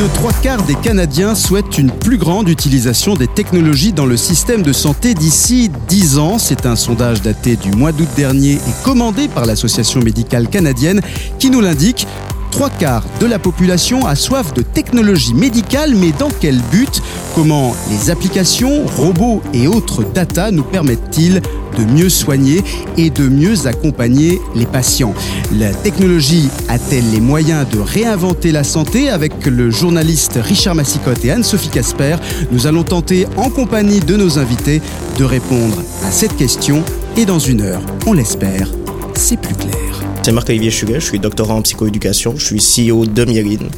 de trois quarts des Canadiens souhaitent une plus grande utilisation des technologies dans le système de santé d'ici 10 ans. C'est un sondage daté du mois d'août dernier et commandé par l'Association médicale canadienne qui nous l'indique. Trois quarts de la population a soif de technologie médicale, mais dans quel but? Comment les applications, robots et autres data nous permettent-ils de mieux soigner et de mieux accompagner les patients? La technologie a-t-elle les moyens de réinventer la santé? Avec le journaliste Richard Massicotte et Anne-Sophie Casper, nous allons tenter en compagnie de nos invités de répondre à cette question et dans une heure, on l'espère, c'est plus clair. C'est Marc-Olivier Chuguet, je suis doctorant en psychoéducation, je suis CEO de Mieline,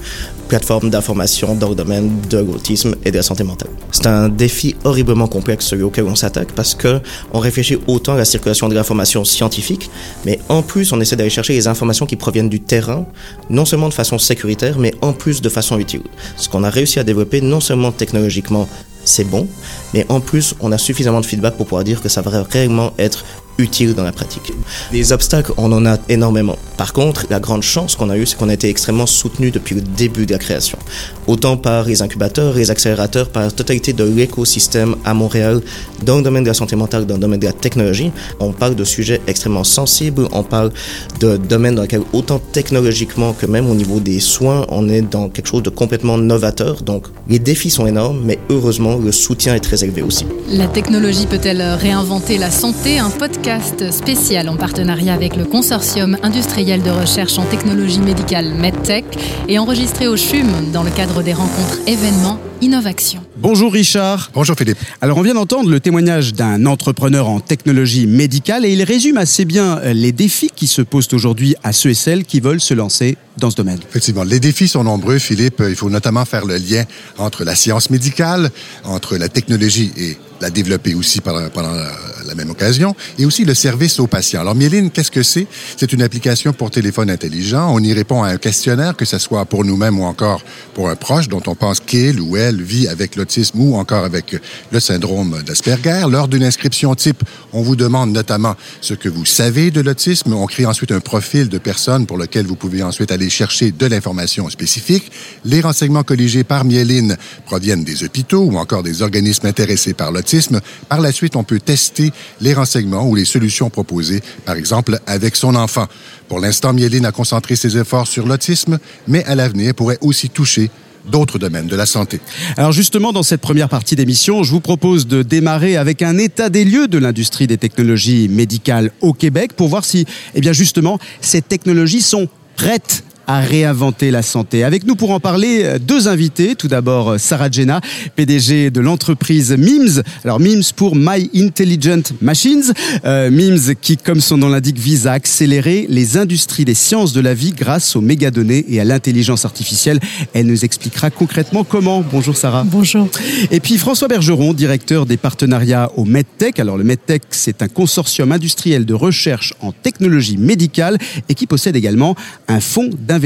plateforme d'information dans le domaine de l'autisme et de la santé mentale. C'est un défi horriblement complexe celui auquel on s'attaque parce que on réfléchit autant à la circulation de l'information scientifique, mais en plus on essaie d'aller chercher les informations qui proviennent du terrain, non seulement de façon sécuritaire, mais en plus de façon utile. Ce qu'on a réussi à développer non seulement technologiquement c'est bon, mais en plus, on a suffisamment de feedback pour pouvoir dire que ça va réellement être utile dans la pratique. Les obstacles, on en a énormément. Par contre, la grande chance qu'on a eue, c'est qu'on a été extrêmement soutenu depuis le début de la création. Autant par les incubateurs, les accélérateurs, par la totalité de l'écosystème à Montréal, dans le domaine de la santé mentale, dans le domaine de la technologie. On parle de sujets extrêmement sensibles, on parle de domaines dans lesquels, autant technologiquement que même au niveau des soins, on est dans quelque chose de complètement novateur. Donc, les défis sont énormes, mais heureusement, le soutien est très élevé aussi. La technologie peut-elle réinventer la santé? Un podcast spécial en partenariat avec le consortium industriel de recherche en technologie médicale MedTech et enregistré au CHUM dans le cadre des rencontres événements Innovation. Bonjour Richard. Bonjour Philippe. Alors on vient d'entendre le témoignage d'un entrepreneur en technologie médicale et il résume assez bien les défis qui se posent aujourd'hui à ceux et celles qui veulent se lancer dans ce domaine. Effectivement, les défis sont nombreux Philippe. Il faut notamment faire le lien entre la science médicale, entre la technologie et la développer aussi pendant, pendant la même occasion, et aussi le service aux patients. Alors, Mieline, qu'est-ce que c'est? C'est une application pour téléphone intelligent. On y répond à un questionnaire, que ce soit pour nous-mêmes ou encore pour un proche dont on pense qu'il ou elle vit avec l'autisme ou encore avec le syndrome d'Asperger. Lors d'une inscription type, on vous demande notamment ce que vous savez de l'autisme. On crée ensuite un profil de personne pour lequel vous pouvez ensuite aller chercher de l'information spécifique. Les renseignements colligés par Mieline proviennent des hôpitaux ou encore des organismes intéressés par l'autisme par la suite, on peut tester les renseignements ou les solutions proposées, par exemple avec son enfant. Pour l'instant, Mieline a concentré ses efforts sur l'autisme, mais à l'avenir pourrait aussi toucher d'autres domaines de la santé. Alors justement, dans cette première partie d'émission, je vous propose de démarrer avec un état des lieux de l'industrie des technologies médicales au Québec pour voir si, eh bien justement, ces technologies sont prêtes à réinventer la santé. Avec nous pour en parler, euh, deux invités. Tout d'abord, euh, Sarah Jenna, PDG de l'entreprise MIMS. Alors MIMS pour My Intelligent Machines. Euh, MIMS qui, comme son nom l'indique, vise à accélérer les industries des sciences de la vie grâce aux mégadonnées et à l'intelligence artificielle. Elle nous expliquera concrètement comment. Bonjour Sarah. Bonjour. Et puis François Bergeron, directeur des partenariats au MedTech. Alors le MedTech, c'est un consortium industriel de recherche en technologie médicale et qui possède également un fonds d'investissement.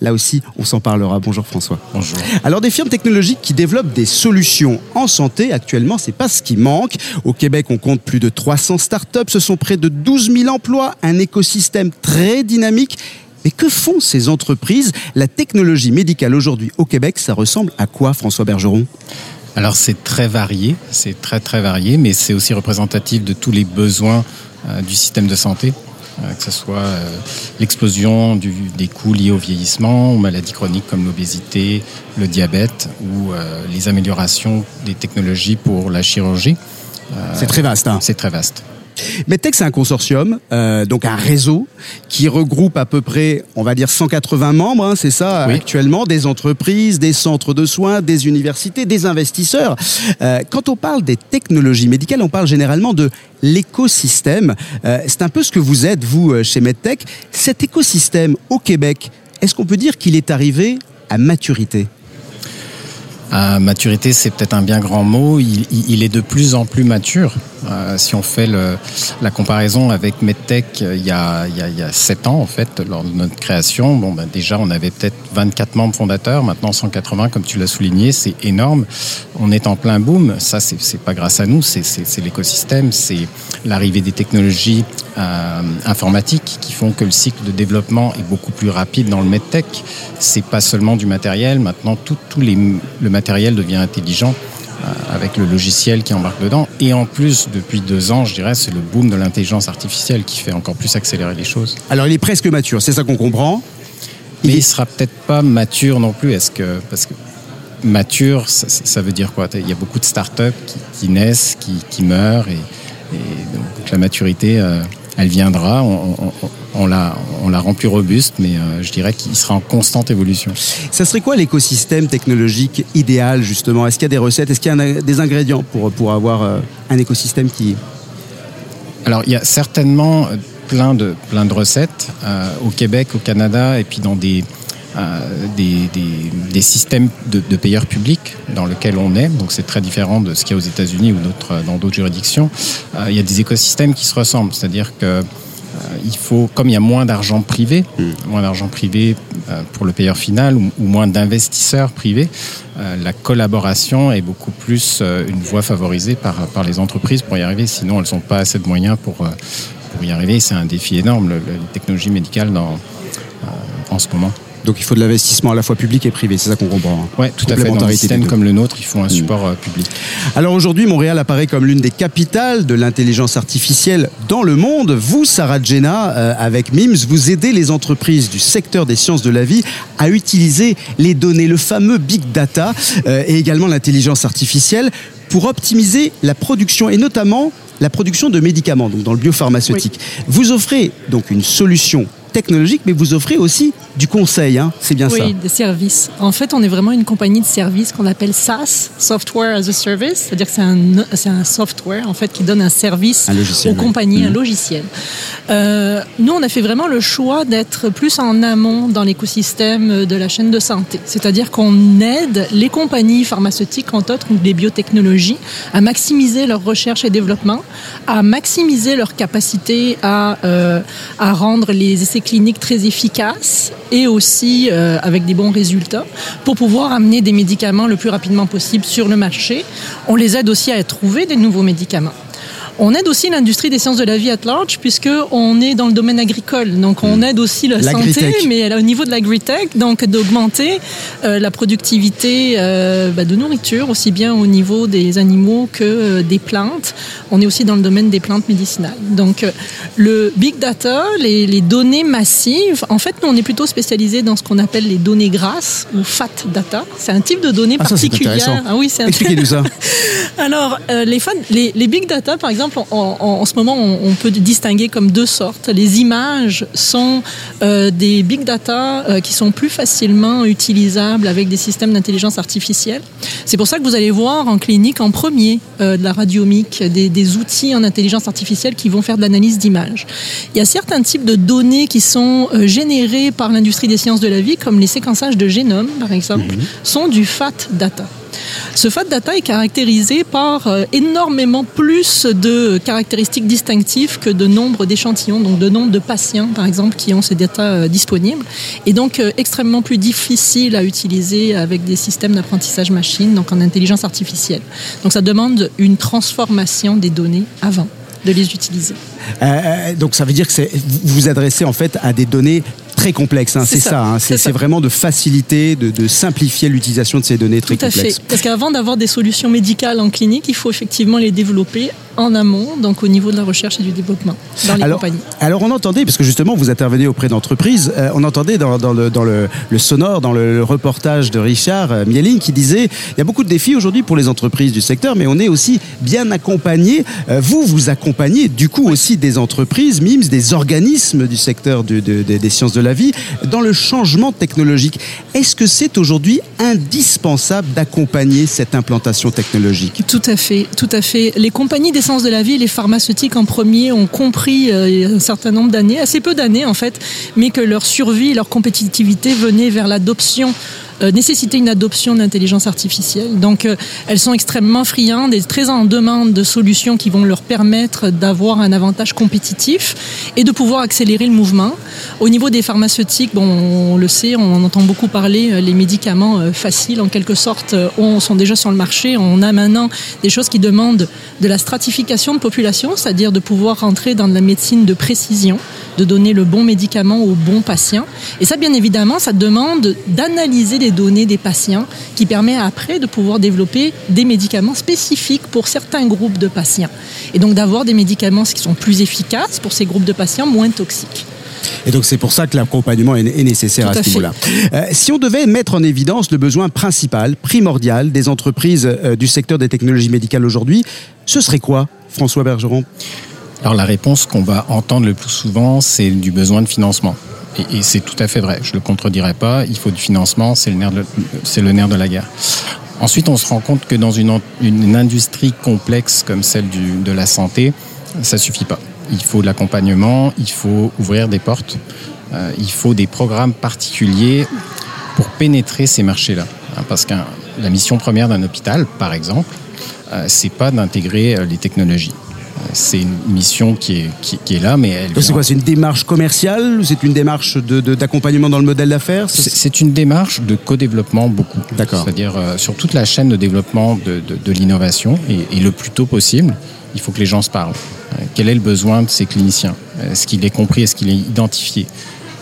Là aussi, on s'en parlera. Bonjour François. Bonjour. Alors des firmes technologiques qui développent des solutions en santé, actuellement, c'est pas ce qui manque. Au Québec, on compte plus de 300 startups, ce sont près de 12 000 emplois, un écosystème très dynamique. Mais que font ces entreprises? La technologie médicale aujourd'hui au Québec, ça ressemble à quoi, François Bergeron? Alors c'est très varié, c'est très très varié, mais c'est aussi représentatif de tous les besoins euh, du système de santé. Euh, que ce soit euh, l'explosion des coûts liés au vieillissement, aux maladies chroniques comme l'obésité, le diabète ou euh, les améliorations des technologies pour la chirurgie. C'est très vaste. Hein. C'est très vaste. Medtech, c'est un consortium, euh, donc un réseau qui regroupe à peu près, on va dire 180 membres, hein, c'est ça actuellement, des entreprises, des centres de soins, des universités, des investisseurs. Euh, quand on parle des technologies médicales, on parle généralement de l'écosystème. Euh, c'est un peu ce que vous êtes, vous, chez Medtech. Cet écosystème au Québec, est-ce qu'on peut dire qu'il est arrivé à maturité? À maturité, c'est peut-être un bien grand mot. Il, il, est de plus en plus mature. Euh, si on fait le, la comparaison avec MedTech il y, a, il, y a, il y a 7 ans, en fait, lors de notre création, bon, ben déjà, on avait peut-être 24 membres fondateurs, maintenant 180, comme tu l'as souligné, c'est énorme. On est en plein boom. Ça, c'est pas grâce à nous, c'est l'écosystème, c'est l'arrivée des technologies euh, informatiques qui font que le cycle de développement est beaucoup plus rapide dans le MedTech. C'est pas seulement du matériel, maintenant tout, tout les, le matériel devient intelligent euh, avec le logiciel qui embarque dedans. Et en plus, depuis deux ans, je dirais, c'est le boom de l'intelligence artificielle qui fait encore plus accélérer les choses. Alors il est presque mature, c'est ça qu'on comprend. Il Mais il sera peut-être pas mature non plus. Est-ce que parce que mature, ça, ça, veut dire quoi? Il y a beaucoup de startups qui, qui naissent, qui, qui meurent, et, et, donc la maturité, euh, elle viendra. On, on, on, la, on la rend plus robuste, mais euh, je dirais qu'il sera en constante évolution. Ça serait quoi l'écosystème technologique idéal justement? Est-ce qu'il y a des recettes? Est-ce qu'il y a des ingrédients pour, pour avoir euh, un écosystème qui... Alors il y a certainement plein de, plein de recettes euh, au Québec, au Canada, et puis dans des, euh, des, des, des, systèmes de, de, payeurs publics dans lesquels on est. Donc c'est très différent de ce qu'il y a aux États-Unis ou dans d'autres juridictions. Euh, il y a des écosystèmes qui se ressemblent, c'est-à-dire que euh, il faut, comme il y a moins d'argent privé, mmh. moins d'argent privé euh, pour le payeur final ou, ou moins d'investisseurs privés, euh, la collaboration est beaucoup plus euh, une voie favorisée par, par les entreprises pour y arriver. Sinon, elles n'ont pas assez de moyens pour, pour y arriver. C'est un défi énorme, le, les technologies médicales dans, en ce moment. Donc il faut de l'investissement à la fois public et privé, c'est ça qu'on comprend. Oui, tout à fait. Dans un système comme le nôtre, il faut un support mmh. public. Alors aujourd'hui, Montréal apparaît comme l'une des capitales de l'intelligence artificielle dans le monde. Vous, Sarah Jenna, euh, avec MIMS, vous aidez les entreprises du secteur des sciences de la vie à utiliser les données, le fameux big data euh, et également l'intelligence artificielle pour optimiser la production et notamment la production de médicaments, donc dans le biopharmaceutique. Oui. Vous offrez donc une solution technologique, mais vous offrez aussi du conseil, hein. C'est bien oui, ça. Oui, des services. En fait, on est vraiment une compagnie de services qu'on appelle SaaS, Software as a Service, c'est-à-dire que c'est un, un software en fait qui donne un service un logiciel, aux compagnies, un logiciel. Euh, nous, on a fait vraiment le choix d'être plus en amont dans l'écosystème de la chaîne de santé, c'est-à-dire qu'on aide les compagnies pharmaceutiques, entre autres, ou les biotechnologies, à maximiser leur recherche et développement, à maximiser leur capacité à, euh, à rendre les essais cliniques très efficaces et aussi euh, avec des bons résultats pour pouvoir amener des médicaments le plus rapidement possible sur le marché. On les aide aussi à trouver des nouveaux médicaments. On aide aussi l'industrie des sciences de la vie at large puisque on est dans le domaine agricole. Donc on aide aussi la, santé, mais au niveau de l'agritech, donc d'augmenter euh, la productivité euh, bah, de nourriture aussi bien au niveau des animaux que euh, des plantes. On est aussi dans le domaine des plantes médicinales. Donc le big data, les, les, données massives, en fait nous on est plutôt spécialisé dans ce qu'on appelle les données grasses ou fat data. C'est un type de données ah, particulière. Ah oui, c'est Expliquez-nous ça. Alors les, fat, les, les big data par exemple en, ce moment, on, on, peut distinguer comme deux sortes. Les images sont euh, des big data euh, qui sont plus facilement utilisables avec des systèmes d'intelligence artificielle. C'est pour ça que vous allez voir en clinique en premier euh, de la radiomique des, des, outils en intelligence artificielle qui vont faire de l'analyse d'images. Il y a certains types de données qui sont générées par l'industrie des sciences de la vie, comme les séquençages de génome, par exemple, -hmm. sont du fat data. Ce fat data est caractérisé par euh, énormément plus de caractéristiques distinctives que de nombre d'échantillons, donc de nombre de patients, par exemple, qui ont ces data euh, disponibles, et donc euh, extrêmement plus difficile à utiliser avec des systèmes d'apprentissage machine, donc en intelligence artificielle. Donc ça demande une transformation des données avant de les utiliser. Donc ça veut dire que vous vous adressez en fait à des données très complexes. Hein, c'est ça. ça hein, c'est vraiment de faciliter, de, de simplifier l'utilisation de ces données très Tout à complexes. Fait. Parce qu'avant d'avoir des solutions médicales en clinique, il faut effectivement les développer en amont, donc au niveau de la recherche et du développement dans les alors, compagnies. Alors on entendait, parce que justement vous intervenez auprès d'entreprises, euh, on entendait dans, dans, le, dans le, le, sonore, dans le, le reportage de Richard euh, Mieling qui disait il y a beaucoup de défis aujourd'hui pour les entreprises du secteur, mais on est aussi bien accompagné. Euh, vous, vous accompagnez du coup aussi des entreprises, MIMS, des organismes du secteur du, de, de, des sciences de la dans le changement technologique. Est-ce que c'est aujourd'hui indispensable d'accompagner cette implantation technologique? Tout à fait, tout à fait. Les compagnies des de la vie, les pharmaceutiques en premier ont compris euh, un certain nombre d'années, assez peu d'années en fait, mais que leur survie, leur compétitivité venait vers l'adoption euh, nécessiter une adoption d'intelligence artificielle. Donc, euh, elles sont extrêmement friandes et très en demande de solutions qui vont leur permettre d'avoir un avantage compétitif et de pouvoir accélérer le mouvement. Au niveau des pharmaceutiques, bon, on le sait, on en entend beaucoup parler, les médicaments faciles en quelque sorte on, sont déjà sur le marché. On a maintenant des choses qui demandent de la stratification de population, c'est-à-dire de pouvoir rentrer dans de la médecine de précision, de donner le bon médicament au bon patient. Et ça, bien évidemment, ça demande d'analyser les données des patients qui permet après de pouvoir développer des médicaments spécifiques pour certains groupes de patients. Et donc d'avoir des médicaments qui sont plus efficaces pour ces groupes de patients, moins toxiques. Et donc c'est pour ça que l'accompagnement est, nécessaire à, ce niveau-là. Euh, si on devait mettre en évidence le besoin principal, primordial des entreprises euh, du secteur des technologies médicales aujourd'hui, ce serait quoi, François Bergeron? Alors la réponse qu'on va entendre le plus souvent, c'est du besoin de financement. Et, c'est tout à fait vrai, je ne le contredirai pas, il faut du financement, c'est le, nerf de, le nerf de la guerre. Ensuite, on se rend compte que dans une, une industrie complexe comme celle du, de la santé, ça suffit pas il faut de l'accompagnement, il faut ouvrir des portes, euh, il faut des programmes particuliers pour pénétrer ces marchés-là. Hein, parce que la mission première d'un hôpital, par exemple, euh, c'est pas d'intégrer euh, les technologies. C'est une mission qui est, qui, est là, mais elle. C'est quoi C'est une démarche commerciale ou c'est une démarche d'accompagnement de, dans le modèle d'affaires? C'est une démarche de co-développement beaucoup. D'accord. C'est-à-dire sur toute la chaîne de développement de, de l'innovation et, et, le plus tôt possible, il faut que les gens se parlent. Euh, quel est le besoin de ces cliniciens? Est-ce qu'il est compris? Est-ce qu'il est identifié?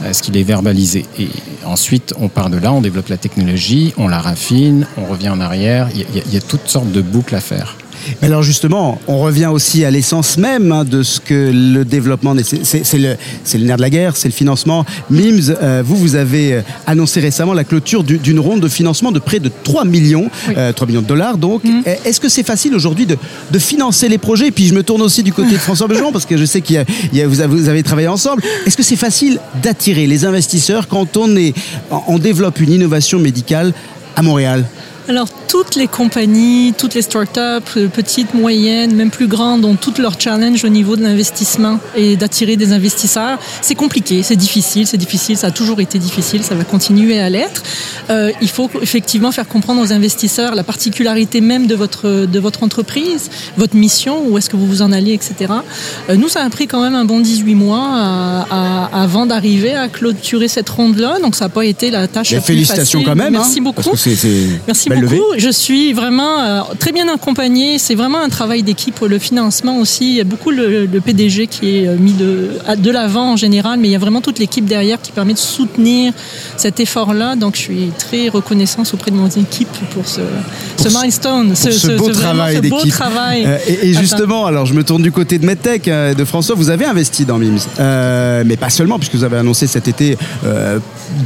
Est-ce qu'il est verbalisé? Et ensuite, on part de là, on développe la technologie, on la raffine, on revient en arrière. Il y, a, toutes sortes de boucles à faire. Mais alors justement, on revient aussi à l'essence même hein, de ce que le développement, c'est le, le, nerf de la guerre, c'est le financement. MIMS, euh, vous, vous avez euh, annoncé récemment la clôture d'une ronde de financement de près de 3 millions, 3 euh, millions de dollars. Donc, mm. est-ce que c'est facile aujourd'hui de, de, financer les projets? Et puis je me tourne aussi du côté de François Bejon, parce que je sais qu'il y, a, vous, avez, vous avez travaillé ensemble. Est-ce que c'est facile d'attirer les investisseurs quand on, est, on développe une innovation médicale à Montréal? Alors, toutes les compagnies, toutes les startups, euh, petites, moyennes, même plus grandes, ont toutes leurs challenges au niveau de l'investissement et d'attirer des investisseurs. C'est compliqué, c'est difficile, c'est difficile, ça a toujours été difficile, ça va continuer à l'être. Euh, il faut effectivement faire comprendre aux investisseurs la particularité même de votre, de votre entreprise, votre mission, où est-ce que vous vous en allez, etc. Euh, nous, ça a pris quand même un bon 18 mois à, avant d'arriver à clôturer cette ronde-là, donc ça n'a pas été la tâche la félicitations quand même. Merci hein, beaucoup. Merci beaucoup. Je suis vraiment euh, très bien accompagnée. C'est vraiment un travail d'équipe. Le financement aussi, il y a beaucoup le, PDG qui est euh, mis de, de l'avant en général, mais il y a vraiment toute l'équipe derrière qui permet de soutenir cet effort-là. Donc je suis très reconnaissante auprès de mon équipe pour ce, ce milestone, ce, beau travail d'équipe. Euh, et, justement, alors je me tourne du côté de MedTech, de François, vous avez investi dans MIMS, mais pas seulement, puisque vous avez annoncé cet été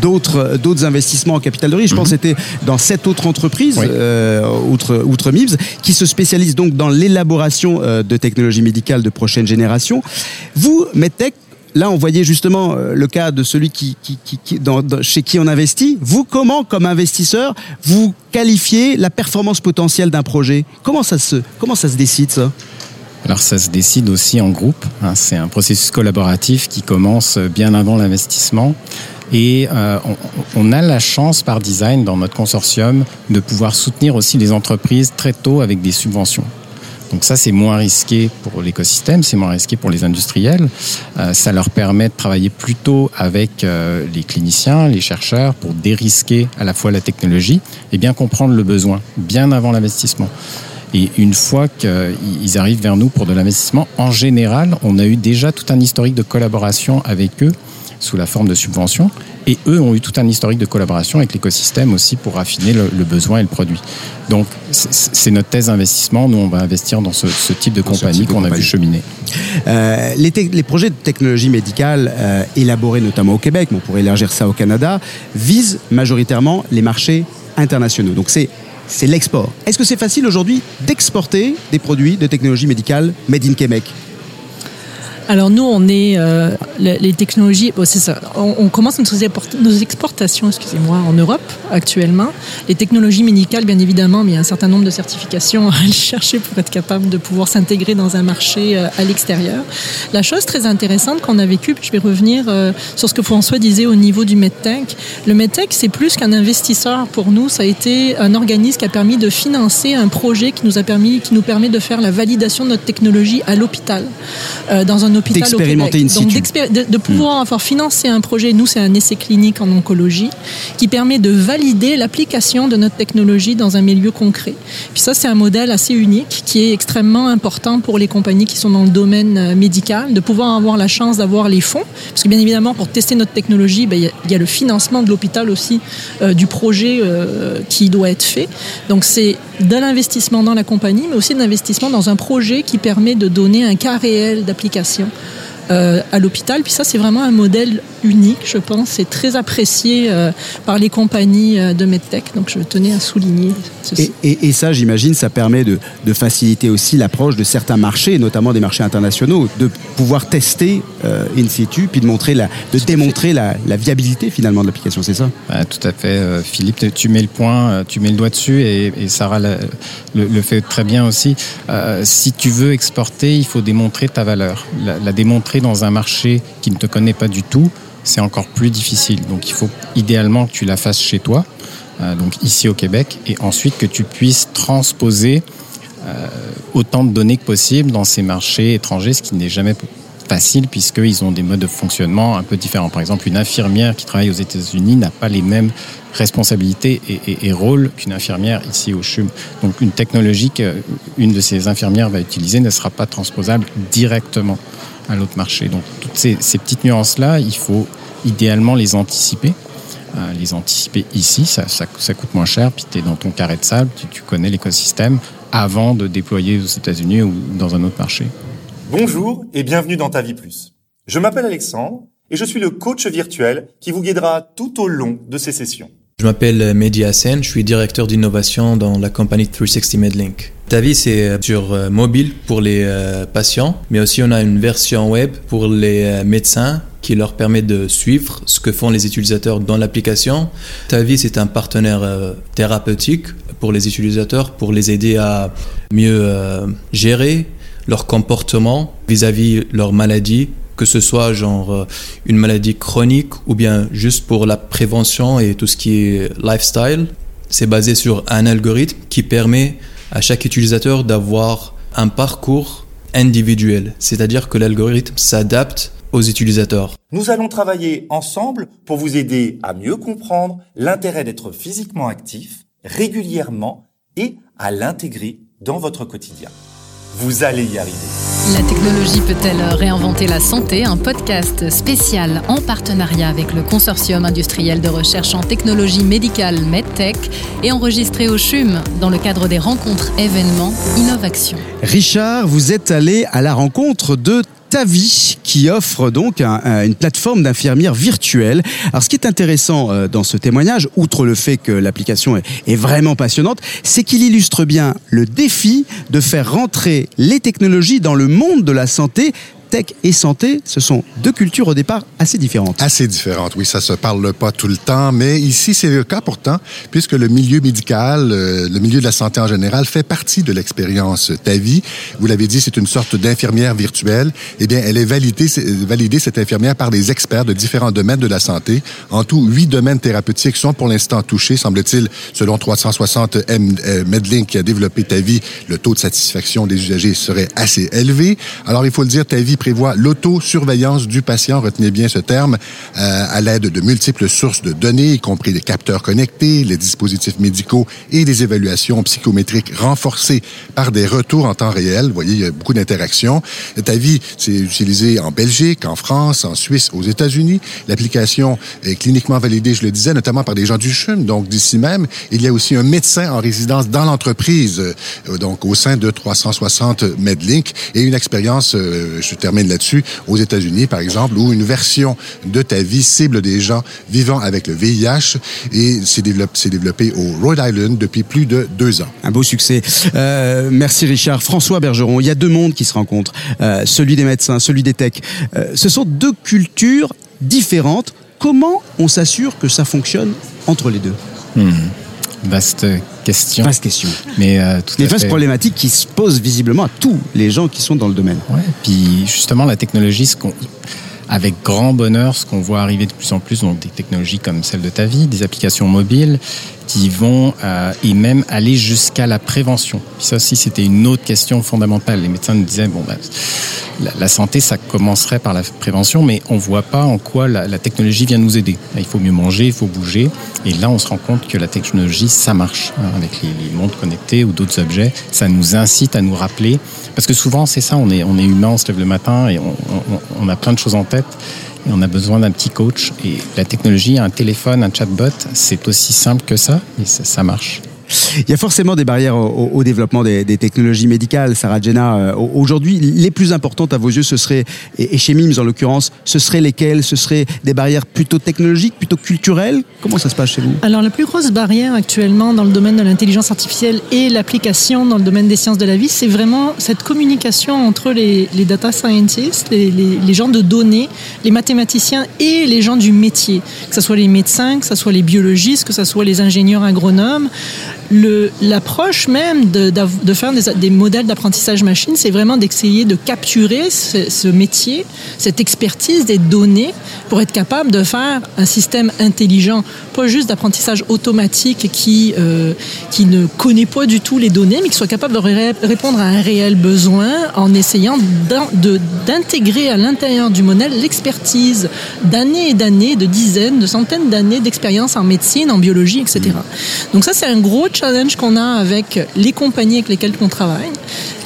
d'autres d'autres investissements en capital de risque. Je pense mhm. que c'était dans sept autres entreprises. Euh, outre, outre MIBS, qui se spécialise donc dans l'élaboration euh, de technologies médicales de prochaine génération. Vous, MedTech, Là, on voyait justement euh, le cas de celui qui, chez qui on investit. Vous, comment, comme investisseur, vous qualifiez la performance potentielle d'un projet? Comment ça se, décide ça? Alors ça se décide aussi en groupe. Hein. C'est un processus collaboratif qui commence bien avant l'investissement. Et euh, on, a la chance par design dans notre consortium de pouvoir soutenir aussi les entreprises très tôt avec des subventions. Donc ça, c'est moins risqué pour l'écosystème, c'est moins risqué pour les industriels. Euh, ça leur permet de travailler plus tôt avec euh, les cliniciens, les chercheurs, pour dérisquer à la fois la technologie et bien comprendre le besoin, bien avant l'investissement. Et une fois qu'ils arrivent vers nous pour de l'investissement, en général, on a eu déjà tout un historique de collaboration avec eux sous la forme de subventions. Et eux ont eu tout un historique de collaboration avec l'écosystème aussi pour affiner le, besoin et le produit. Donc, c'est notre thèse d'investissement. Nous, on va investir dans ce, type de compagnie qu'on a vu cheminer. Euh, les, les, projets de technologie médicale euh, élaborés notamment au Québec, mais on pourrait élargir ça au Canada, visent majoritairement les marchés internationaux. Donc, c'est c'est l'export. Est-ce que c'est facile aujourd'hui d'exporter des produits de technologie médicale made in Québec? Alors nous, on est euh, les, technologies. c'est ça. On, commence nos, exportations, excusez-moi, en Europe actuellement. Les technologies médicales, bien évidemment, mais il y a un certain nombre de certifications à aller chercher pour être capable de pouvoir s'intégrer dans un marché euh, à l'extérieur. La chose très intéressante qu'on a vécue, je vais revenir euh, sur ce que François disait au niveau du MedTech. Le MedTech, c'est plus qu'un investisseur pour nous. Ça a été un organisme qui a permis de financer un projet qui nous a permis, qui nous permet de faire la validation de notre technologie à l'hôpital, dans un hôpital D'expérimenter Donc de, pouvoir hmm. avoir financé un projet, nous c'est un essai clinique en oncologie, qui permet de valider l'application de notre technologie dans un milieu concret. Puis ça c'est un modèle assez unique qui est extrêmement important pour les compagnies qui sont dans le domaine euh, médical, de pouvoir avoir la chance d'avoir les fonds, parce que bien évidemment pour tester notre technologie, ben, il y, a le financement de l'hôpital aussi euh, du projet euh, qui doit être fait. Donc c'est de l'investissement dans la compagnie, mais aussi de l'investissement dans un projet qui permet de donner un cas réel d'application этим. Euh, à l'hôpital. Puis ça, c'est vraiment un modèle unique, je pense. C'est très apprécié euh, par les compagnies euh, de MedTech. Donc je tenais à souligner ceci. Et, ça, j'imagine, ça permet de, faciliter aussi l'approche de certains marchés, notamment des marchés internationaux, de pouvoir tester in situ, puis de, montrer la, de démontrer la, viabilité finalement de l'application. C'est ça? Tout à fait. Philippe, tu mets le point, tu mets le doigt dessus, et, Sarah le, fait très bien aussi. si tu veux exporter, il faut démontrer ta valeur, la démontrer dans un marché qui ne te connaît pas du tout, c'est encore plus difficile. Donc il faut idéalement que tu la fasses chez toi, euh, donc ici au Québec, et ensuite que tu puisses transposer euh, autant de données que possible dans ces marchés étrangers, ce qui n'est jamais facile puisqu'ils ont des modes de fonctionnement un peu différents. Par exemple, une infirmière qui travaille aux États-Unis n'a pas les mêmes responsabilités et, rôles qu'une infirmière ici au CHUM. Donc une technologie qu'une de ces infirmières va utiliser ne sera pas transposable directement à l'autre marché. Donc toutes ces, petites nuances-là, il faut idéalement les anticiper. Euh, les anticiper ici, ça, ça, coûte moins cher, puis tu es dans ton carré de sable, tu, tu connais l'écosystème avant de déployer aux États-Unis ou dans un autre marché. Bonjour et bienvenue dans Ta Vie Plus. Je m'appelle Alexandre et je suis le coach virtuel qui vous guidera tout au long de ces sessions. Je m'appelle Mehdi Hassen, je suis directeur d'innovation dans la compagnie 360 MedLink. Tavi, c'est euh, sur euh, mobile pour les euh, patients, mais aussi on a une version web pour les médecins qui leur permet de suivre ce que font les utilisateurs dans l'application. Tavi, c'est un partenaire thérapeutique pour les utilisateurs pour les aider à mieux gérer leur comportement vis-à-vis -vis leur maladie que ce soit genre euh, une maladie chronique ou bien juste pour la prévention et tout ce qui est lifestyle. C'est basé sur un algorithme qui permet à chaque utilisateur d'avoir un parcours individuel, c'est-à-dire que l'algorithme s'adapte aux utilisateurs. Nous allons travailler ensemble pour vous aider à mieux comprendre l'intérêt d'être physiquement actif régulièrement et à l'intégrer dans votre quotidien. Vous allez y arriver. La technologie peut-elle réinventer la santé? Un podcast spécial en partenariat avec le Consortium industriel de recherche en technologie médicale MedTech et enregistré au CHUM dans le cadre des rencontres événements Innovation. Richard, vous êtes allé à la rencontre de Tavi qui offre donc une plateforme d'infirmières virtuelle. Alors ce qui est intéressant euh, dans ce témoignage, outre le fait que l'application est, vraiment passionnante, c'est qu'il illustre bien le défi de faire rentrer les technologies dans le monde de la santé tech et santé, ce sont deux cultures au départ assez différentes. Assez différentes, oui, ça se parle pas tout le temps, mais ici c'est le cas pourtant, puisque le milieu médical, euh, le milieu de la santé en général fait partie de l'expérience Ta vie. Vous l'avez dit, c'est une sorte d'infirmière virtuelle. Eh bien, elle est validée, validée cette infirmière par des experts de différents domaines de la santé. En tout, huit domaines thérapeutiques sont pour l'instant touchés, semble-t-il, selon 360 M, euh, Medlink qui a développé Ta vie, le taux de satisfaction des usagers serait assez élevé. Alors, il faut le dire, Ta vie prévoit l'autosurveillance du patient, retenez bien ce terme, euh, à l'aide de multiples sources de données, y compris les capteurs connectés, les dispositifs médicaux et des évaluations psychométriques renforcées par des retours en temps réel. Vous voyez, il y a beaucoup d'interactions. vie, c'est utilisé en Belgique, en France, en Suisse, aux États-Unis. L'application est cliniquement validée, je le disais, notamment par des gens du CHUM, donc d'ici même. Il y a aussi un médecin en résidence dans l'entreprise, euh, donc au sein de 360 Medlink, et une expérience, euh, je termine termine là-dessus, aux États-Unis, par exemple, où une version de ta vie cible des gens vivant avec le VIH et s'est développé, développé au Rhode Island depuis plus de deux ans. Un beau succès. Euh, merci Richard. François Bergeron, il y a deux mondes qui se rencontrent, euh, celui des médecins, celui des techs. Euh, ce sont deux cultures différentes. Comment on s'assure que ça fonctionne entre les deux? Hmm. Vaste question. Vaste question. Mais euh, tout Les vastes problématiques qui se posent visiblement à tous les gens qui sont dans le domaine. Ouais. Puis justement, la technologie, ce qu'on avec grand bonheur ce qu'on voit arriver de plus en plus, donc des technologies comme celle de ta vie, des applications mobiles qui vont euh, et même aller jusqu'à la prévention. Ça aussi, c'était une autre question fondamentale. Les médecins nous disaient bon, bah, la, santé, ça commencerait par la prévention, mais on voit pas en quoi la, technologie vient nous aider. Il faut mieux manger, il faut bouger, et là, on se rend compte que la technologie, ça marche hein, avec les, montres connectées ou d'autres objets. Ça nous incite à nous rappeler, parce que souvent, c'est ça, on est on est humain, on se lève le matin et on, a plein de choses en tête on a besoin d'un petit coach. Et la technologie, un téléphone, un chatbot, c'est aussi simple que ça, et ça, marche. Il y a forcément des barrières au, développement des, technologies médicales, Sarah Jenna. Euh, aujourd'hui, les plus importantes à vos yeux, ce serait, et chez MIMS en l'occurrence, ce seraient lesquelles? Ce seraient des barrières plutôt technologiques, plutôt culturelles? Comment ça se passe chez vous? Alors la plus grosse barrière actuellement dans le domaine de l'intelligence artificielle et l'application dans le domaine des sciences de la vie, c'est vraiment cette communication entre les, data scientists, les, les, gens de données, les mathématiciens et les gens du métier, que ce soit les médecins, que ce soit les biologistes, que ce soit les ingénieurs agronomes l'approche même de, de, faire des, des modèles d'apprentissage machine, c'est vraiment d'essayer de capturer ce, ce, métier, cette expertise des données pour être capable de faire un système intelligent, pas juste d'apprentissage automatique qui, euh, qui ne connaît pas du tout les données, mais qui soit capable de répondre à un réel besoin en essayant d'intégrer à l'intérieur du modèle l'expertise d'années et d'années, de dizaines, de centaines d'années d'expérience en médecine, en biologie, etc. Donc ça, c'est un gros challenge qu'on a avec les compagnies avec lesquelles on travaille,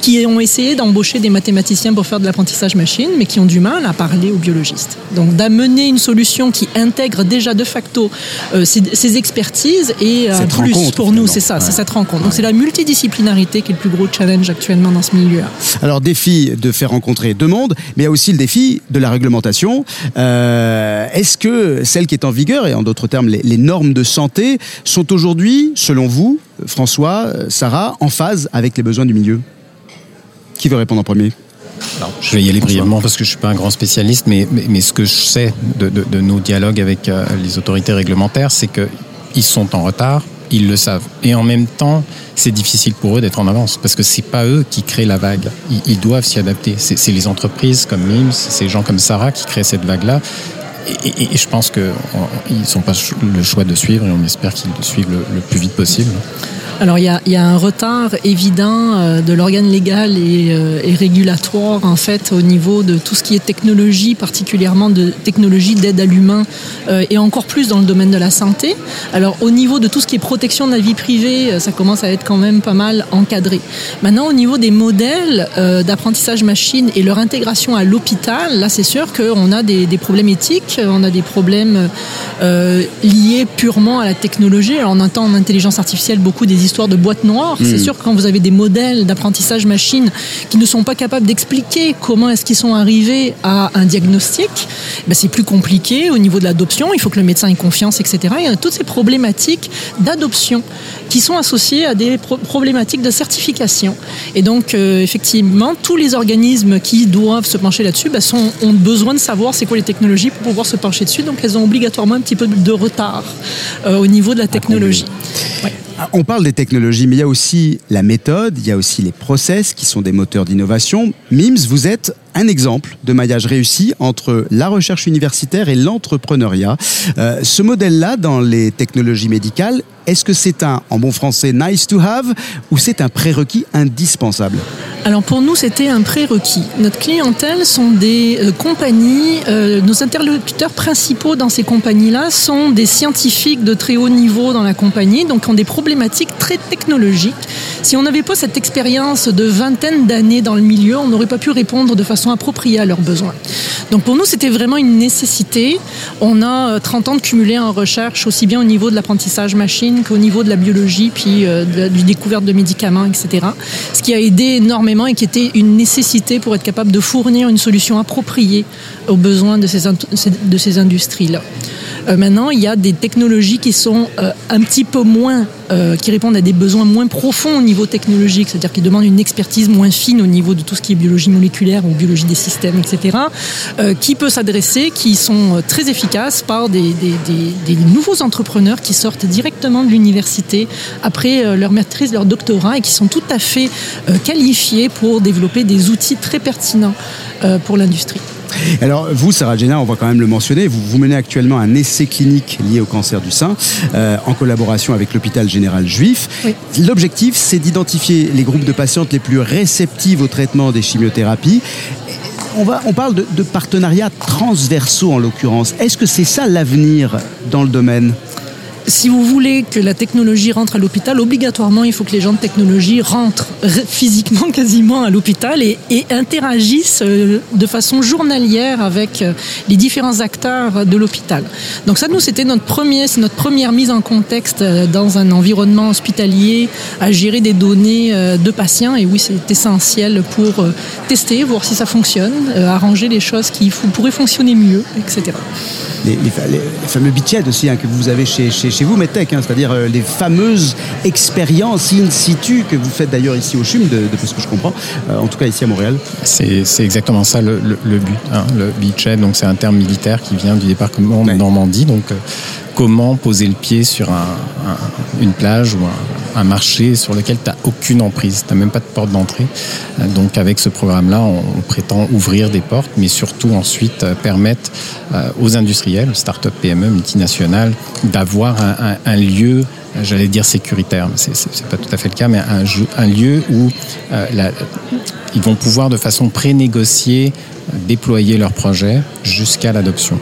qui ont essayé d'embaucher des mathématiciens pour faire de l'apprentissage machine, mais qui ont du mal à parler aux biologistes. Donc d'amener une solution qui intègre déjà de facto euh, ces, expertises et un plus pour nous, c'est ça, c'est cette rencontre. Donc c'est la multidisciplinarité qui est le plus gros challenge actuellement dans ce milieu-là. Alors défi de faire rencontrer deux mondes, mais il y a aussi le défi de la réglementation. Euh, est-ce que celle qui est en vigueur, et en d'autres termes les, les normes de santé, sont aujourd'hui, selon vous, François, Sarah, en phase avec les besoins du milieu Qui veut répondre en premier? Je vais y aller brièvement parce que je suis pas un grand spécialiste, mais, mais, ce que je sais de, de, nos dialogues avec euh, les autorités réglementaires, c'est qu'ils sont en retard, ils le savent. Et en même temps, c'est difficile pour eux d'être en avance parce que c'est pas eux qui créent la vague. Ils, doivent s'y adapter. C'est les entreprises comme MIMS, ces gens comme Sarah qui créent cette vague-là. Et, je pense qu'ils n'ont pas le choix de suivre et on espère qu'ils le suivent le plus vite possible. Alors il y a, un retard évident euh, de l'organe légal et, euh, et, régulatoire en fait au niveau de tout ce qui est technologie, particulièrement de technologie d'aide à l'humain euh, et encore plus dans le domaine de la santé. Alors au niveau de tout ce qui est protection de la vie privée, ça commence à être quand même pas mal encadré. Maintenant au niveau des modèles d'apprentissage machine et leur intégration à l'hôpital, là c'est sûr qu'on a des, des, problèmes éthiques, on a des problèmes liés purement à la technologie. Alors on entend en intelligence artificielle beaucoup des histoire de boîte noire. C'est hmm. sûr que quand vous avez des modèles d'apprentissage machine qui ne sont pas capables d'expliquer comment est-ce qu'ils sont arrivés à un diagnostic, ben c'est plus compliqué au niveau de l'adoption. Il faut que le médecin ait confiance, etc. Il y a toutes ces problématiques d'adoption qui sont associées à des problématiques de certification. Et donc, euh, effectivement, tous les organismes qui doivent se pencher là-dessus ben, ont besoin de savoir c'est quoi les technologies pour pouvoir se pencher dessus. Donc, elles ont obligatoirement un petit peu de retard euh, au niveau de la technologie. On parle des technologies, mais il y a aussi la méthode, il y a aussi les process qui sont des moteurs d'innovation. MIMS, vous êtes un exemple de maillage réussi entre la recherche universitaire et l'entrepreneuriat. Euh, ce modèle-là, dans les technologies médicales, est-ce que c'est un, en bon français, nice to have ou c'est un prérequis indispensable? Alors pour nous, c'était un prérequis. Notre clientèle sont des euh, compagnies, euh, nos interlocuteurs principaux dans ces compagnies-là sont des scientifiques de très haut niveau dans la compagnie, donc ont des problématiques très technologiques Si on n'avait pas cette expérience de vingtaine d'années dans le milieu, on n'aurait pas pu répondre de façon appropriée à leurs besoins. Donc pour nous, c'était vraiment une nécessité. On a 30 ans de cumulé en recherche, aussi bien au niveau de l'apprentissage machine qu'au niveau de la biologie, puis de, du découverte de médicaments, etc. Ce qui a aidé énormément et qui était une nécessité pour être capable de fournir une solution appropriée aux besoins de ces, de ces industries-là. Euh, maintenant, il y a des technologies qui sont euh, un petit peu moins, euh, qui répondent à des besoins moins profonds au niveau technologique, c'est-à-dire qui demandent une expertise moins fine au niveau de tout ce qui est biologie moléculaire ou biologie des systèmes, etc., qui peut s'adresser, qui sont très efficaces par des, des, nouveaux entrepreneurs qui sortent directement de l'université après leur maîtrise, leur doctorat et qui sont tout à fait qualifiés pour développer des outils très pertinents pour l'industrie. Alors vous, Sarah Jenna, on va quand même le mentionner, vous, vous menez actuellement un essai clinique lié au cancer du sein euh, en collaboration avec l'hôpital général juif. Oui. L'objectif, c'est d'identifier les groupes de patientes les plus réceptives au traitement des chimiothérapies. On, va, on parle de, de partenariats transversaux en l'occurrence. Est-ce que c'est ça l'avenir dans le domaine? Si vous voulez que la technologie rentre à l'hôpital, obligatoirement, il faut que les gens de technologie rentrent physiquement quasiment à l'hôpital et, interagissent euh, de façon journalière avec euh, les différents acteurs de l'hôpital. Donc ça, nous, c'était notre premier, c'est notre première mise en contexte euh, dans un environnement hospitalier à gérer des données de patients. Et oui, c'est essentiel pour tester, voir si ça fonctionne, arranger les choses qui pourraient fonctionner mieux, etc les, les, les, fameux beachheads aussi hein, que vous avez chez, chez, chez vous, Medtech, hein, c'est-à-dire euh, les fameuses expériences in situ que vous faites d'ailleurs ici au CHUM, de, de, ce que je comprends, euh, en tout cas ici à Montréal. C'est exactement ça le, le, le but. Hein, le beachhead, donc c'est un terme militaire qui vient du département de Normandie, donc euh, comment poser le pied sur un, un, une plage ou un, un, marché sur lequel tu n'as aucune emprise, tu n'as même pas de porte d'entrée. Donc avec ce programme-là, on, prétend ouvrir des portes, mais surtout ensuite euh, permettre euh, aux industriels, start-up PME, multinationales, d'avoir un, lieu j'allais dire sécuritaire, mais c'est pas tout à fait le cas, mais un, lieu où euh, ils vont pouvoir de façon pré-négociée déployer leur projet jusqu'à l'adoption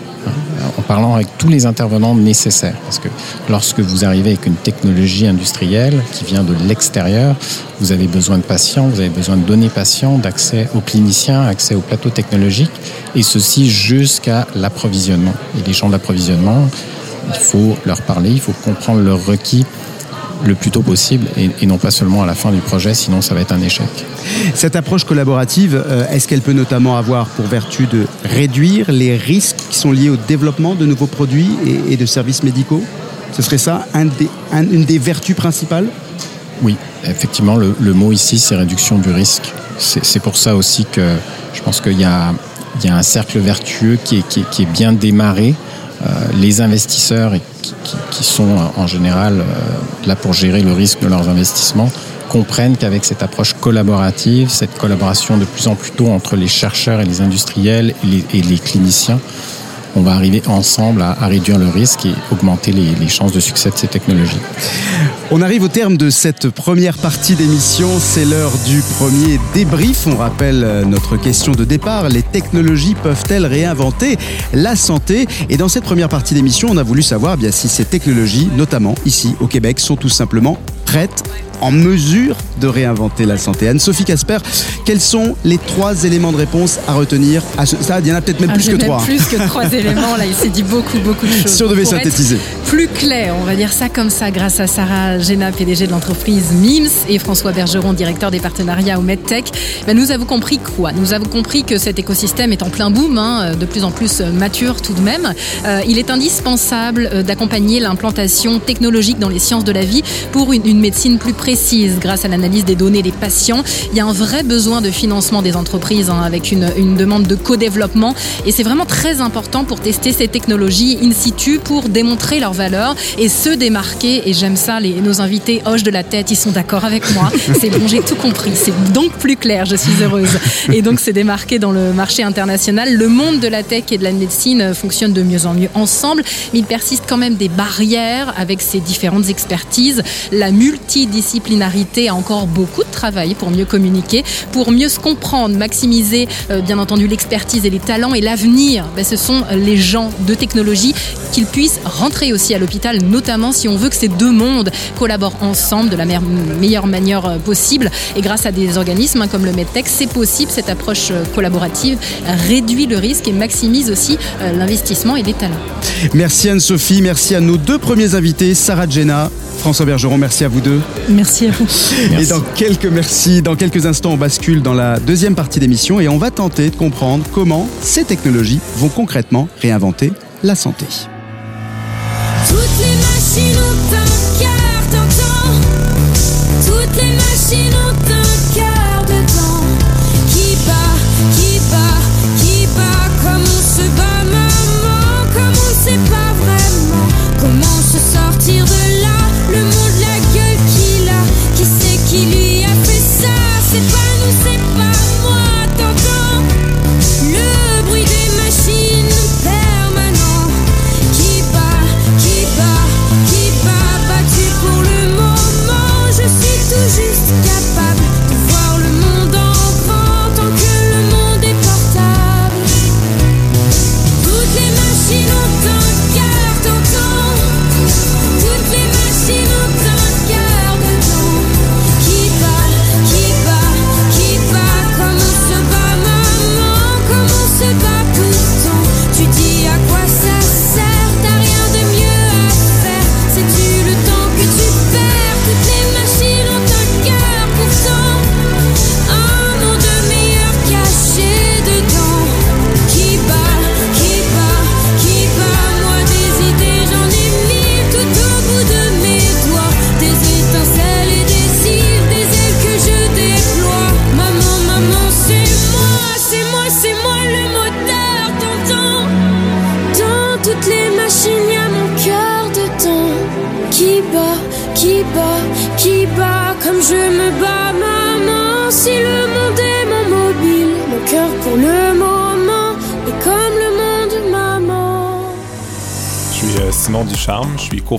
en parlant avec tous les intervenants nécessaires. Parce que lorsque vous arrivez avec une technologie industrielle qui vient de l'extérieur, vous avez besoin de patients, vous avez besoin de données patients, d'accès aux cliniciens, accès au plateau technologique, et ceci jusqu'à l'approvisionnement. Et les gens de l'approvisionnement, il faut leur parler, il faut comprendre leurs requis le plus tôt possible et, non pas seulement à la fin du projet, sinon ça va être un échec. Cette approche collaborative, euh, est-ce qu'elle peut notamment avoir pour vertu de réduire les risques sont liés au développement de nouveaux produits et, de services médicaux Ce serait ça une des vertus principales? Oui, effectivement, le, mot ici, c'est réduction du risque. C'est pour ça aussi que je pense qu'il y, a un cercle vertueux qui est, bien démarré. Euh, les investisseurs qui, sont en général euh, là pour gérer le risque de leurs investissements comprennent qu'avec cette approche collaborative, cette collaboration de plus en plus tôt entre les chercheurs et les industriels et les cliniciens, on va arriver ensemble à, réduire le risque et augmenter les, les, chances de succès de ces technologies. On arrive au terme de cette première partie d'émission. C'est l'heure du premier débrief. On rappelle euh, notre question de départ. Les technologies peuvent-elles réinventer la santé? Et dans cette première partie d'émission, on a voulu savoir eh bien, si ces technologies, notamment ici au Québec, sont tout simplement prêtes en mesure de réinventer la santé. Anne-Sophie Casper, quels sont les trois éléments de réponse à retenir à ce stade? Il y en a peut-être même ah, plus que trois. Plus que trois éléments, là, il s'est dit beaucoup, beaucoup de choses. Si on devait synthétiser. Plus clair, on va dire ça comme ça, grâce à Sarah Géna, PDG de l'entreprise MIMS, et François Bergeron, directeur des partenariats au MedTech. Ben, nous avons compris quoi? Nous avons compris que cet écosystème est en plein boom, hein, de plus en plus mature tout de même. Euh, il est indispensable euh, d'accompagner l'implantation technologique dans les sciences de la vie pour une, une médecine plus grâce à l'analyse des données des patients. Il y a un vrai besoin de financement des entreprises hein, avec une, demande de co-développement et c'est vraiment très important pour tester ces technologies in situ pour démontrer leur valeur et se démarquer. Et j'aime ça, nos invités hochent de la tête, ils sont d'accord avec moi. C'est bon, j'ai tout compris. C'est donc plus clair, je suis heureuse. Et donc c'est démarqué dans le marché international. Le monde de la tech et de la médecine fonctionne de mieux en mieux ensemble, mais il persiste quand même des barrières avec ces différentes expertises. La multidisciplinarité pluridisciplinarité a encore beaucoup de travail pour mieux communiquer, pour mieux se comprendre, maximiser euh, bien entendu l'expertise et les talents et l'avenir. Ben, ce sont les gens de technologie qu'ils puissent rentrer aussi à l'hôpital, notamment si on veut que ces deux mondes collaborent ensemble de la meilleure manière euh, possible. Et grâce à des organismes hein, comme le MedTech, c'est possible. Cette approche euh, collaborative réduit le risque et maximise aussi l'investissement et les talents. Merci Anne-Sophie, merci à nos deux premiers invités, Sarah Jenna, François Bergeron, merci à vous deux. Merci à vous. Et dans quelques merci, dans quelques instants, on bascule dans la deuxième partie d'émission et on va tenter de comprendre comment ces technologies vont concrètement réinventer la santé. Toutes les machines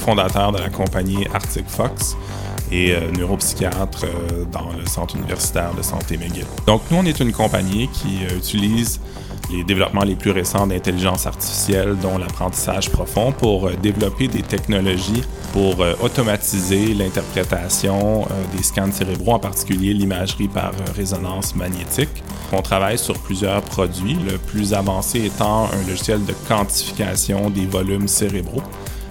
cofondateur de la compagnie Arctic Fox et euh, neuropsychiatre euh, dans le Centre universitaire de santé McGill. Donc nous, on est une compagnie qui euh, utilise les développements les plus récents d'intelligence artificielle, dont l'apprentissage profond, pour développer des technologies pour automatiser l'interprétation des scans cérébraux, en particulier l'imagerie par résonance magnétique. On travaille sur plusieurs produits, le plus avancé étant un logiciel de quantification des volumes cérébraux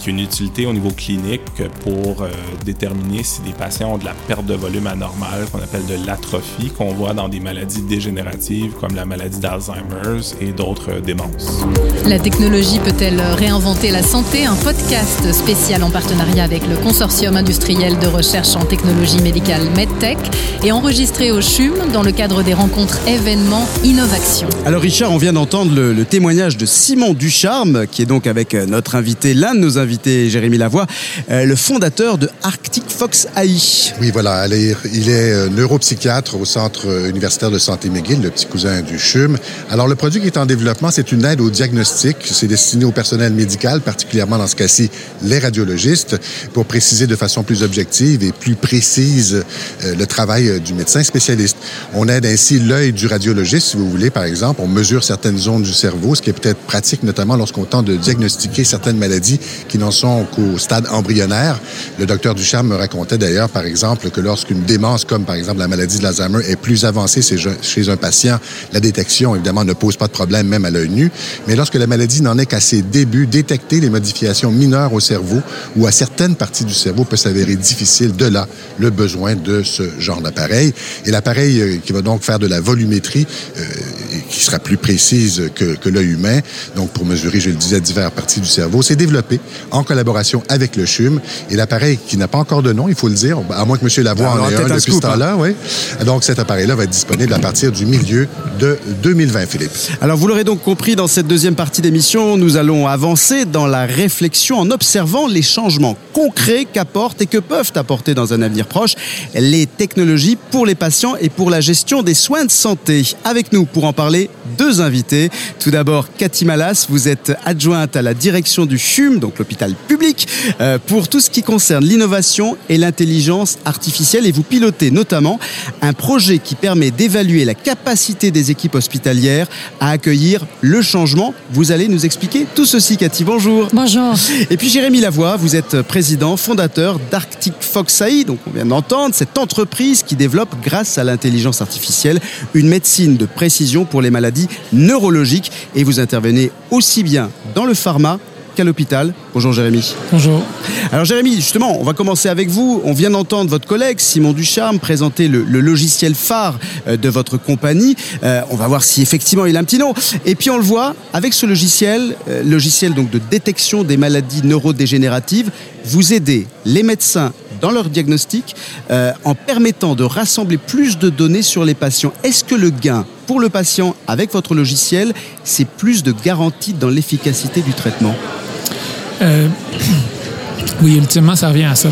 qui a une utilité au niveau clinique pour euh, déterminer si des patients ont de la perte de volume anormale, qu'on appelle de l'atrophie, qu'on voit dans des maladies dégénératives comme la maladie d'Alzheimer et d'autres euh, démences. La technologie peut-elle réinventer la santé? Un podcast spécial en partenariat avec le Consortium industriel de recherche en technologie médicale MedTech et enregistré au CHUM dans le cadre des rencontres événements Innovation. Alors Richard, on vient d'entendre le, le témoignage de Simon Ducharme, qui est donc avec euh, notre invité, l'un de nos invités, Jérémy Lavoie, euh, le fondateur de Arctic Fox AI. Oui, voilà. allez, Il est euh, neuropsychiatre au Centre euh, universitaire de santé McGill, le petit cousin du CHUM. Alors, le produit qui est en développement, c'est une aide au diagnostic. C'est destiné au personnel médical, particulièrement dans ce cas-ci, les radiologistes, pour préciser de façon plus objective et plus précise le travail du médecin spécialiste. On aide ainsi l'œil du radiologiste, si vous voulez, par exemple. On mesure certaines zones du cerveau, ce qui est peut-être pratique, notamment lorsqu'on tente de diagnostiquer certaines maladies qui n'en sont qu'au stade embryonnaire. Le docteur Ducharme me racontait d'ailleurs, par exemple, que lorsqu'une démence, comme par exemple la maladie de l'Alzheimer, est plus avancée chez un patient, la détection, évidemment, ne pose pas de problème, même à l'œil nu. Mais lorsque la maladie n'en est qu'à ses débuts, détecter les modifications mineures au cerveau ou à certaines parties du cerveau peut s'avérer difficile. De là, le besoin de ce genre d'appareil. Et l'appareil euh, qui va donc faire de la volumétrie, euh, qui sera plus précise que, que l'œil humain, donc pour mesurer, je le disais, diverses parties du cerveau, c'est développé en collaboration avec le CHUM. Et l'appareil qui n'a pas encore de nom, il faut le dire, à moins que M. Lavoie Alors, en ait un depuis ce hein. temps-là, oui. Donc cet appareil-là va être disponible à partir du milieu de 2020, Philippe. Alors vous l'aurez donc compris, dans cette deuxième partie d'émission, nous allons avancer dans la réflexion en observant les changements concrets qu'apportent et que peuvent apporter dans un avenir proche les technologies pour les patients et pour la gestion des soins de santé. Avec nous pour en parler, deux invités. Tout d'abord, Cathy Malas, vous êtes adjointe à la direction du CHUM, donc l'hôpital public, euh, pour tout ce qui concerne l'innovation et l'intelligence artificielle et vous pilotez notamment un projet qui permet d'évaluer la capacité des équipes hospitalières à accueillir le changement. Vous allez nous expliquer tout ceci, Cathy. Bonjour. Bonjour. Et puis Jérémy Lavoie, vous êtes président, fondateur d'Arctic Fox AI, donc on vient d'entendre cette entreprise qui développe grâce à l'intelligence artificielle une médecine de précision pour les maladies neurologiques et vous intervenez aussi bien dans le pharma qu'à l'hôpital. Bonjour Jérémy. Bonjour. Alors Jérémy, justement, on va commencer avec vous. On vient d'entendre votre collègue Simon Ducharme présenter le, le logiciel phare euh, de votre compagnie. Euh, on va voir si effectivement il a un petit nom. Et puis on le voit, avec ce logiciel, euh, logiciel donc de détection des maladies neurodégénératives, vous aidez les médecins dans leur diagnostic euh, en permettant de rassembler plus de données sur les patients. Est-ce que le gain pour le patient avec votre logiciel, c'est plus de garantie dans l'efficacité du traitement? Euh, oui, ultimement, ça revient à ça.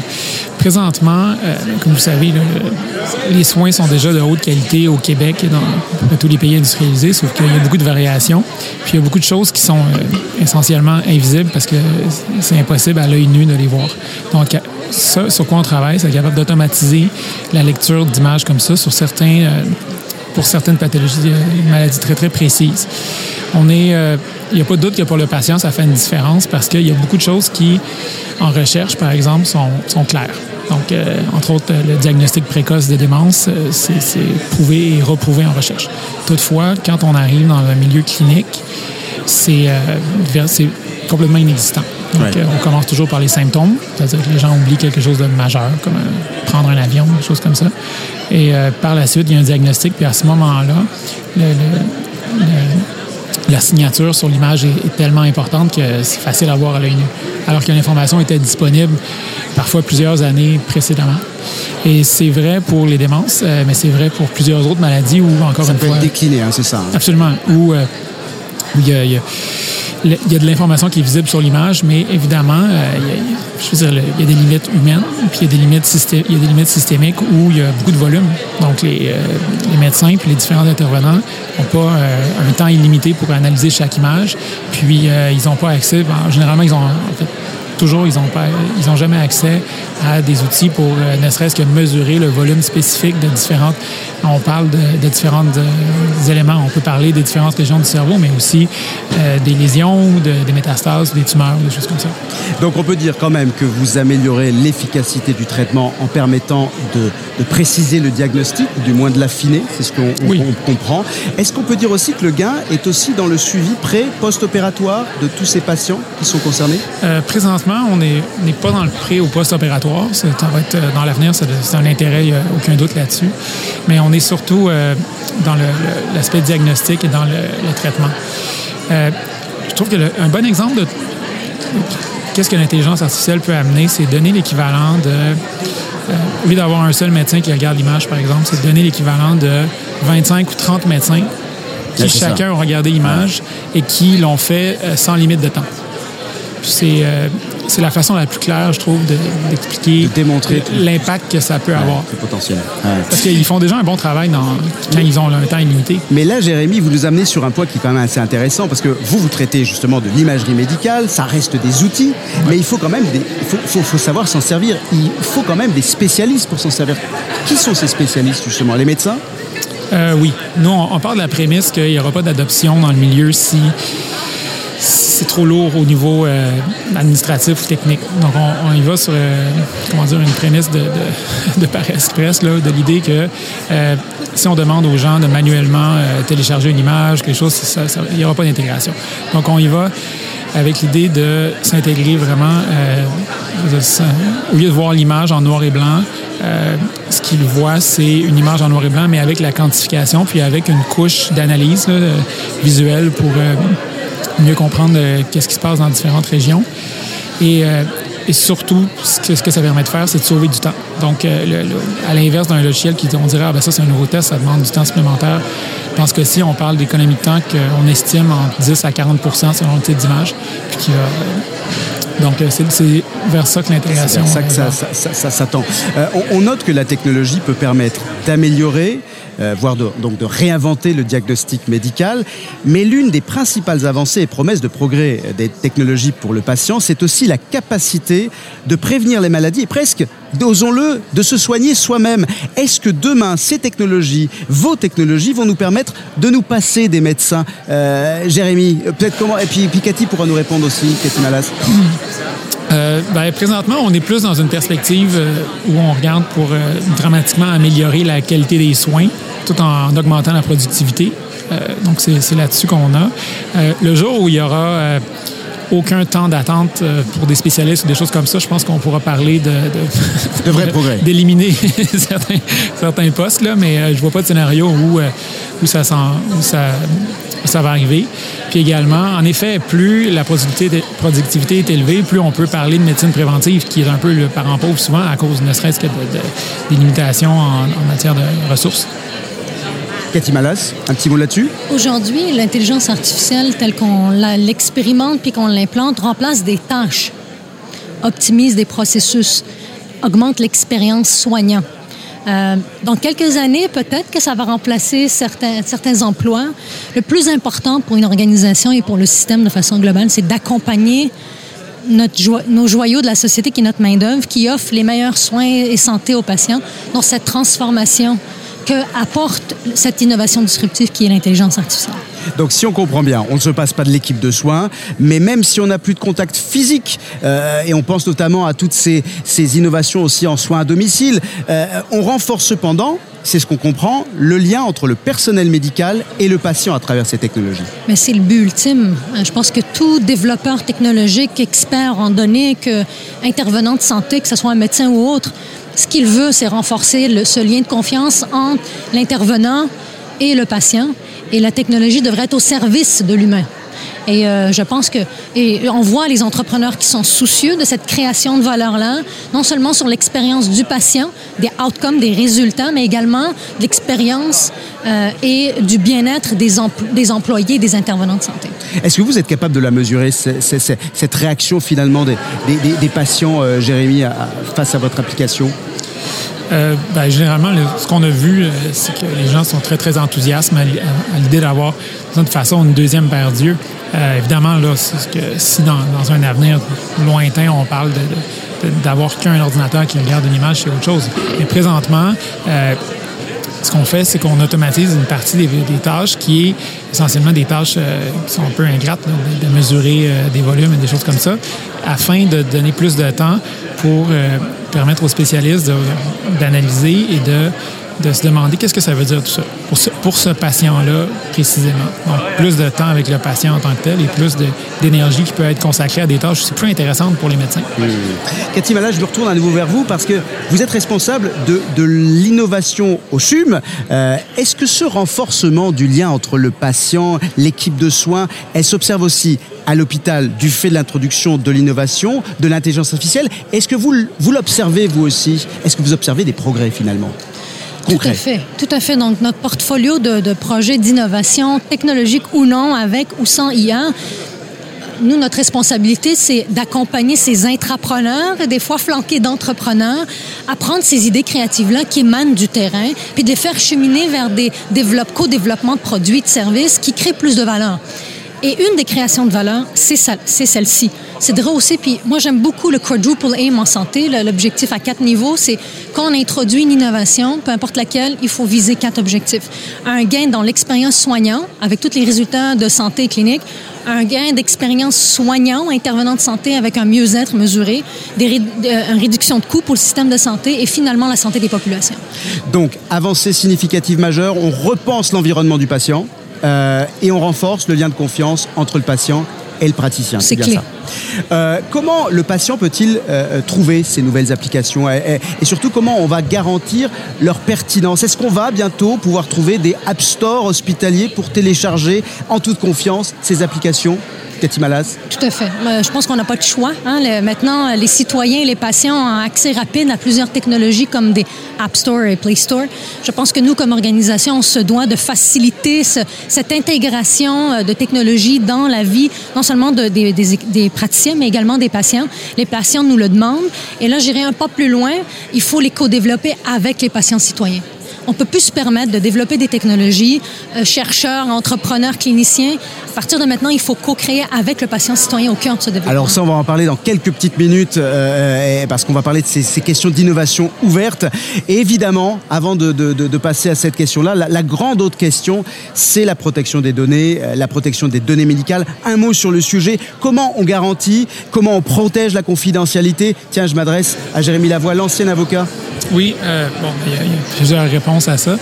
Présentement, euh, comme vous savez, les soins sont déjà de haute qualité au Québec et dans près tous les pays industrialisés, sauf qu'il y a beaucoup de variations. Puis il y a beaucoup de choses qui sont euh, essentiellement invisibles parce que c'est impossible à l'œil nu de les voir. Donc, ça, sur quoi on travaille, c'est capable d'automatiser la lecture d'images comme ça sur certains, pour certaines pathologies, euh, maladies très, très précises. On est, euh, il n'y a pas de doute que pour le patient, ça fait une différence parce qu'il y a beaucoup de choses qui, en recherche, par exemple, sont, sont claires. Donc, euh, entre autres, le diagnostic précoce de démence, euh, c'est prouvé et reprouvé en recherche. Toutefois, quand on arrive dans un milieu clinique, c'est euh, complètement inexistant. Donc, Ouais. euh, on commence toujours par les symptômes, c'est-à-dire que les gens oublient quelque chose de majeur, comme euh, prendre un avion, des choses comme ça. Et euh, par la suite, il y a un diagnostic, puis à ce moment-là, le- le- le- la signature sur l'image est, est tellement importante que c'est facile à voir à l'œil nu. Alors que l'information était disponible parfois plusieurs années précédemment. Et c'est vrai pour les démences, euh, mais c'est vrai pour plusieurs autres maladies où, encore Ça une peut fois... être décliné, hein, c'est ça. hein. Absolument. Où, euh, où il y a, il y a- il y a de l'information qui est visible sur l'image, mais évidemment, euh, il y a, je veux dire, il y a des limites humaines, puis il y a des limites, il y a des limites systémiques où il y a beaucoup de volume. Donc, les, euh, médecins puis les différents intervenants n'ont pas euh, un temps illimité pour analyser chaque image, puis ils n'ont pas accès, ben, généralement, ils ont en fait, toujours, ils n'ont pas, ils ont jamais accès à des outils pour euh, ne serait-ce que mesurer le volume spécifique de différentes. On parle de, de différents euh, éléments. On peut parler des différentes régions du cerveau, mais aussi euh, des lésions, de- des métastases, des tumeurs, des choses comme ça. Donc on peut dire quand même que vous améliorez l'efficacité du traitement en permettant de, de préciser le diagnostic, ou du moins de l'affiner, c'est ce qu'on Oui. comprend. Est-ce qu'on peut dire aussi que le gain est aussi dans le suivi pré, post-opératoire de tous ces patients qui sont concernés? Euh, présentement, on n'est on n'est pas dans le pré ou post-opératoire. Ça va être euh, dans l'avenir, c'est un intérêt, il n'y a aucun doute là-dessus. Mais on est surtout euh, dans l'aspect diagnostic et dans le, le traitement. Euh, je trouve que le- un bon exemple de qu'est-ce que l'intelligence artificielle peut amener, c'est donner l'équivalent de, euh, au lieu d'avoir un seul médecin qui regarde l'image, par exemple, c'est donner l'équivalent de 25 ou 30 médecins qui ça. chacun ont regardé l'image et qui l'ont fait sans limite de temps. C'est euh, c'est la façon la plus claire, je trouve, de- d'expliquer De démontrer l'impact que ça peut avoir. Le potentiel. Ouais. Parce qu'ils font déjà un bon travail dans, quand ils ont un temps illimité. Mais là, Jérémy, vous nous amenez sur un point qui est quand même assez intéressant parce que vous, vous traitez justement de l'imagerie médicale, ça reste des outils, mais il faut quand même des, faut, faut- faut savoir s'en servir. Il faut quand même des spécialistes pour s'en servir. Qui sont ces spécialistes justement? Les médecins? Euh, oui. Nous, on, on part de la prémisse qu'il n'y aura pas d'adoption dans le milieu si c'est trop lourd au niveau euh, administratif ou technique. Donc, on, y va sur euh, comment dire, une prémisse de, de, de par express, de l'idée que euh, si on demande aux gens de manuellement euh, télécharger une image, quelque chose, il n'y aura pas d'intégration. Donc, on y va avec l'idée de s'intégrer vraiment, au lieu de voir l'image en noir et blanc, ce qu'ils voient, c'est une image en noir et blanc, mais avec la quantification, puis avec une couche d'analyse visuelle pour mieux comprendre euh, qu'est-ce qui se passe dans différentes régions. Et, euh, et surtout, ce que, ça permet de faire, c'est de sauver du temps. Donc, euh, à l'inverse d'un logiciel qui, on dirait, ah, ben ça, c'est un nouveau test, ça demande du temps supplémentaire. Dans ce cas-ci, on parle d'économie de temps qu'on estime entre 10 à 40% selon le type d'image. Puis qui va, donc, euh, c'est c'est vers ça que C'est l'intégration. vers ça que euh, ça, s'attend. Euh, on, on note que la technologie peut permettre d'améliorer euh, voire de, donc de réinventer le diagnostic médical. Mais l'une des principales avancées et promesses de progrès des technologies pour le patient, c'est aussi la capacité de prévenir les maladies et presque, osons-le, de se soigner soi-même. Est-ce que demain, ces technologies, vos technologies, vont nous permettre de nous passer des médecins? Euh, Jérémy, peut-être comment Et puis, puis Cathy pourra nous répondre aussi, Cathy Malas. Euh, ben, présentement, on est plus dans une perspective euh, où on regarde pour euh, dramatiquement améliorer la qualité des soins tout en augmentant la productivité. Euh, donc, c'est là-dessus qu'on a. Le jour où il y aura aucun temps d'attente pour des spécialistes ou des choses comme ça, je pense qu'on pourra parler de... De, vrais progrès. D'éliminer certains, certains postes, là, mais je vois pas de scénario où, où, ça, où ça, ça va arriver. Puis également, en effet, plus la productivité, productivité est élevée, plus on peut parler de médecine préventive, qui est un peu le parent pauvre souvent à cause ne serait-ce que de, de, des limitations en, en matière de ressources. Cathy Malas, un petit mot là-dessus? Aujourd'hui, l'intelligence artificielle telle qu'on l'expérimente puis qu'on l'implante remplace des tâches, optimise des processus, augmente l'expérience soignant. Euh, dans quelques années, peut-être que ça va remplacer certains, emplois. Le plus important pour une organisation et pour le système de façon globale, c'est d'accompagner nos joyaux de la société, qui est notre main-d'œuvre, qui offre les meilleurs soins et santé aux patients dans cette transformation que apporte cette innovation disruptive qui est l'intelligence artificielle. Donc si on comprend bien, on ne se passe pas de l'équipe de soins, mais même si on n'a plus de contact physique, euh, et on pense notamment à toutes ces, ces innovations aussi en soins à domicile, euh, on renforce cependant c'est ce qu'on comprend, le lien entre le personnel médical et le patient à travers ces technologies. Mais c'est le but ultime. Je pense que tout développeur technologique, expert en données, que intervenant de santé, que ce soit un médecin ou autre, ce qu'il veut, c'est renforcer le, ce lien de confiance entre l'intervenant et le patient. Et la technologie devrait être au service de l'humain. Et euh, je pense que et on voit les entrepreneurs qui sont soucieux de cette création de valeur-là, non seulement sur l'expérience du patient, des outcomes, des résultats, mais également de l'expérience euh, et du bien-être des, empl des employés, des intervenants de santé. Est-ce que vous êtes capable de la mesurer, cette réaction finalement des, des, des patients, euh, Jérémy, à, face à votre application? Euh, ben, généralement, le, ce qu'on a vu, euh, c'est que les gens sont très, très enthousiastes à, à, à l'idée d'avoir, de toute façon, une deuxième paire d'yeux. Euh, évidemment, là, que si dans, dans, un avenir lointain, on parle d'avoir qu'un ordinateur qui regarde une image, c'est autre chose. Mais présentement, euh, ce qu'on fait, c'est qu'on automatise une partie des, des, tâches qui est essentiellement des tâches euh, qui sont un peu ingrates, de, de, mesurer euh, des volumes et des choses comme ça, afin de donner plus de temps pour euh, permettre aux spécialistes d'analyser et de de se demander qu'est-ce que ça veut dire tout ça pour ce, pour ce patient-là précisément. Donc, plus de temps avec le patient en tant que tel et plus d'énergie qui peut être consacrée à des tâches c'est plus intéressantes pour les médecins. Mmh. Cathy Malage, je retourne à nouveau vers vous parce que vous êtes responsable de, de l'innovation au CHUM. Euh, Est-ce que ce renforcement du lien entre le patient, l'équipe de soins, elle s'observe aussi à l'hôpital du fait de l'introduction de l'innovation, de l'intelligence artificielle? Est-ce que vous, vous l'observez vous aussi? Est-ce que vous observez des progrès finalement? Concret. Tout à fait. Tout à fait. Donc, notre portfolio de, de projets d'innovation, technologique ou non, avec ou sans IA, nous, notre responsabilité, c'est d'accompagner ces intrapreneurs, des fois flanqués d'entrepreneurs, à prendre ces idées créatives-là qui émanent du terrain, puis de les faire cheminer vers des co-développements de produits, de services qui créent plus de valeur. Et une des créations de valeur, c'est celle-ci. C'est de rehausser, puis moi j'aime beaucoup le quadruple aim en santé, l'objectif à quatre niveaux, c'est quand on introduit une innovation, peu importe laquelle, il faut viser quatre objectifs. Un gain dans l'expérience soignant, avec tous les résultats de santé clinique, un gain d'expérience soignant, intervenant de santé avec un mieux-être mesuré, des, une réduction de coûts pour le système de santé et finalement la santé des populations. Donc, avancée significative majeure, on repense l'environnement du patient, et on renforce le lien de confiance entre le patient et le praticien. C'est clé. Ça. Euh, comment le patient peut-il euh, trouver ces nouvelles applications et, surtout comment on va garantir leur pertinence? Est-ce qu'on va bientôt pouvoir trouver des App Store hospitaliers pour télécharger en toute confiance ces applications? Cathy Malas? Tout à fait. Euh, je pense qu'on n'a pas de choix. Hein. Maintenant, les citoyens et les patients ont accès rapide à plusieurs technologies comme des App Store et Play Store. Je pense que nous, comme organisation, on se doit de faciliter ce, cette intégration euh, de technologies dans la vie, non seulement de, des, des praticiens, mais également des patients. Les patients nous le demandent. Et là, j'irai un pas plus loin. Il faut les co-développer avec les patients citoyens. On peut plus se permettre de développer des technologies, euh, chercheurs, entrepreneurs, cliniciens. À partir de maintenant, il faut co-créer avec le patient citoyen au cœur de ce développement. Alors ça, on va en parler dans quelques petites minutes, euh, parce qu'on va parler de ces, questions d'innovation ouverte. Et évidemment, avant de, passer à cette question-là, la, la, grande autre question, c'est la protection des données, euh, la protection des données médicales. Un mot sur le sujet. Comment on garantit, comment on protège la confidentialité? Tiens, je m'adresse à Jérémy Lavoie, l'ancien avocat. Oui, euh, bon, il y, a, il y, a plusieurs réponses à ça.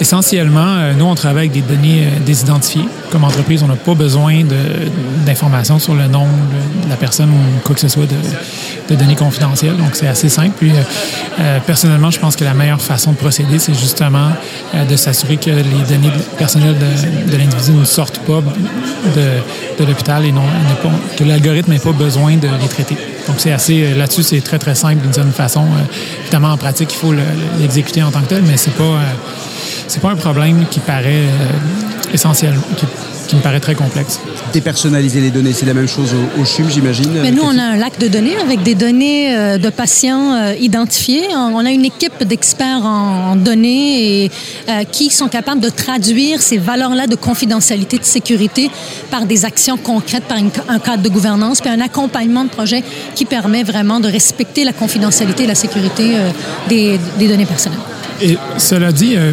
Essentiellement, euh, nous, on travaille avec des données euh, désidentifiées. Comme entreprise, on n'a pas besoin d'informations sur le nom de la personne ou quoi que ce soit de, données confidentielles. Donc, c'est assez simple. Puis, euh, personnellement, je pense que la meilleure façon de procéder, c'est justement de s'assurer que les données personnelles de, l'individu ne sortent pas de, l'hôpital et non, que l'algorithme n'ait pas besoin de les traiter. Donc, c'est assez, là-dessus, c'est très, très simple d'une certaine façon. évidemment, en pratique, il faut l'exécuter en tant que tel, mais c'est pas, euh, c'est pas un problème qui paraît euh, essentiel, qui, me paraît très complexe. Dépersonnaliser les données, c'est la même chose au, au CHUM, j'imagine. Mais nous, on a un lac de données avec des données euh, de patients euh, identifiés. On a une équipe d'experts en, en, données et, euh, qui sont capables de traduire ces valeurs-là de confidentialité, de sécurité par des actions concrètes, par une, un cadre de gouvernance, puis un accompagnement de projet qui permet vraiment de respecter la confidentialité et la sécurité euh, des, des, données personnelles. Et cela dit, euh,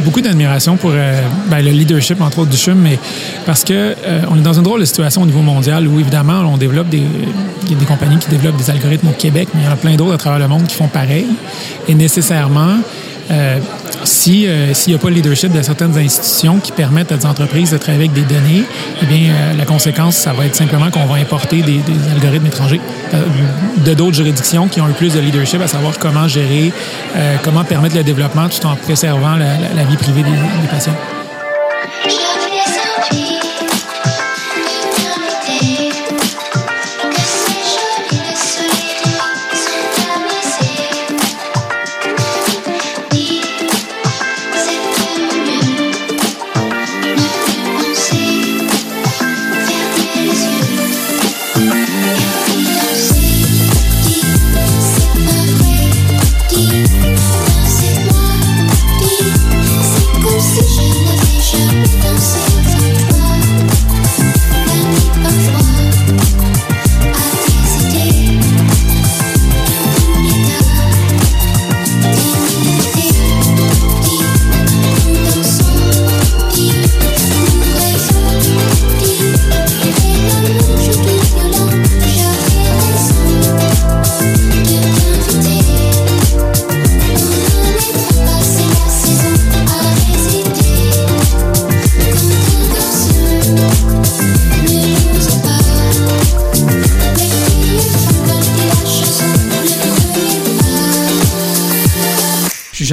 beaucoup d'admiration pour euh, ben, le leadership, entre autres, du CHUM, mais parce que euh, on est dans une drôle de situation au niveau mondial où, évidemment, on développe des, y a des compagnies qui développent des algorithmes au Québec, mais il y en a plein d'autres à travers le monde qui font pareil. Et nécessairement, euh, si euh, s'il n'y a pas le leadership de certaines institutions qui permettent à des entreprises de travailler avec des données, eh bien, euh, la conséquence, ça va être simplement qu'on va importer des, des algorithmes étrangers euh, de d'autres juridictions qui ont eu plus de leadership à savoir comment gérer, euh, comment permettre le développement tout en préservant la, la, la vie privée des, des patients.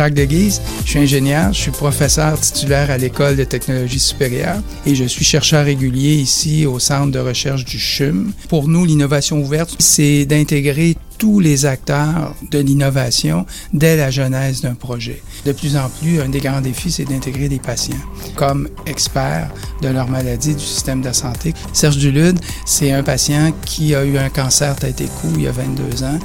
Jacques Deguise, je suis ingénieur, je suis professeur titulaire à l'École de technologie supérieure et je suis chercheur régulier ici au Centre de recherche du CHUM. Pour nous, l'innovation ouverte, c'est d'intégrer tous les acteurs de l'innovation dès la genèse d'un projet. De plus en plus, un des grands défis, c'est d'intégrer des patients comme experts de leur maladie, du système de santé. Serge Dulude, c'est un patient qui a eu un cancer tête et cou il y a 22 ans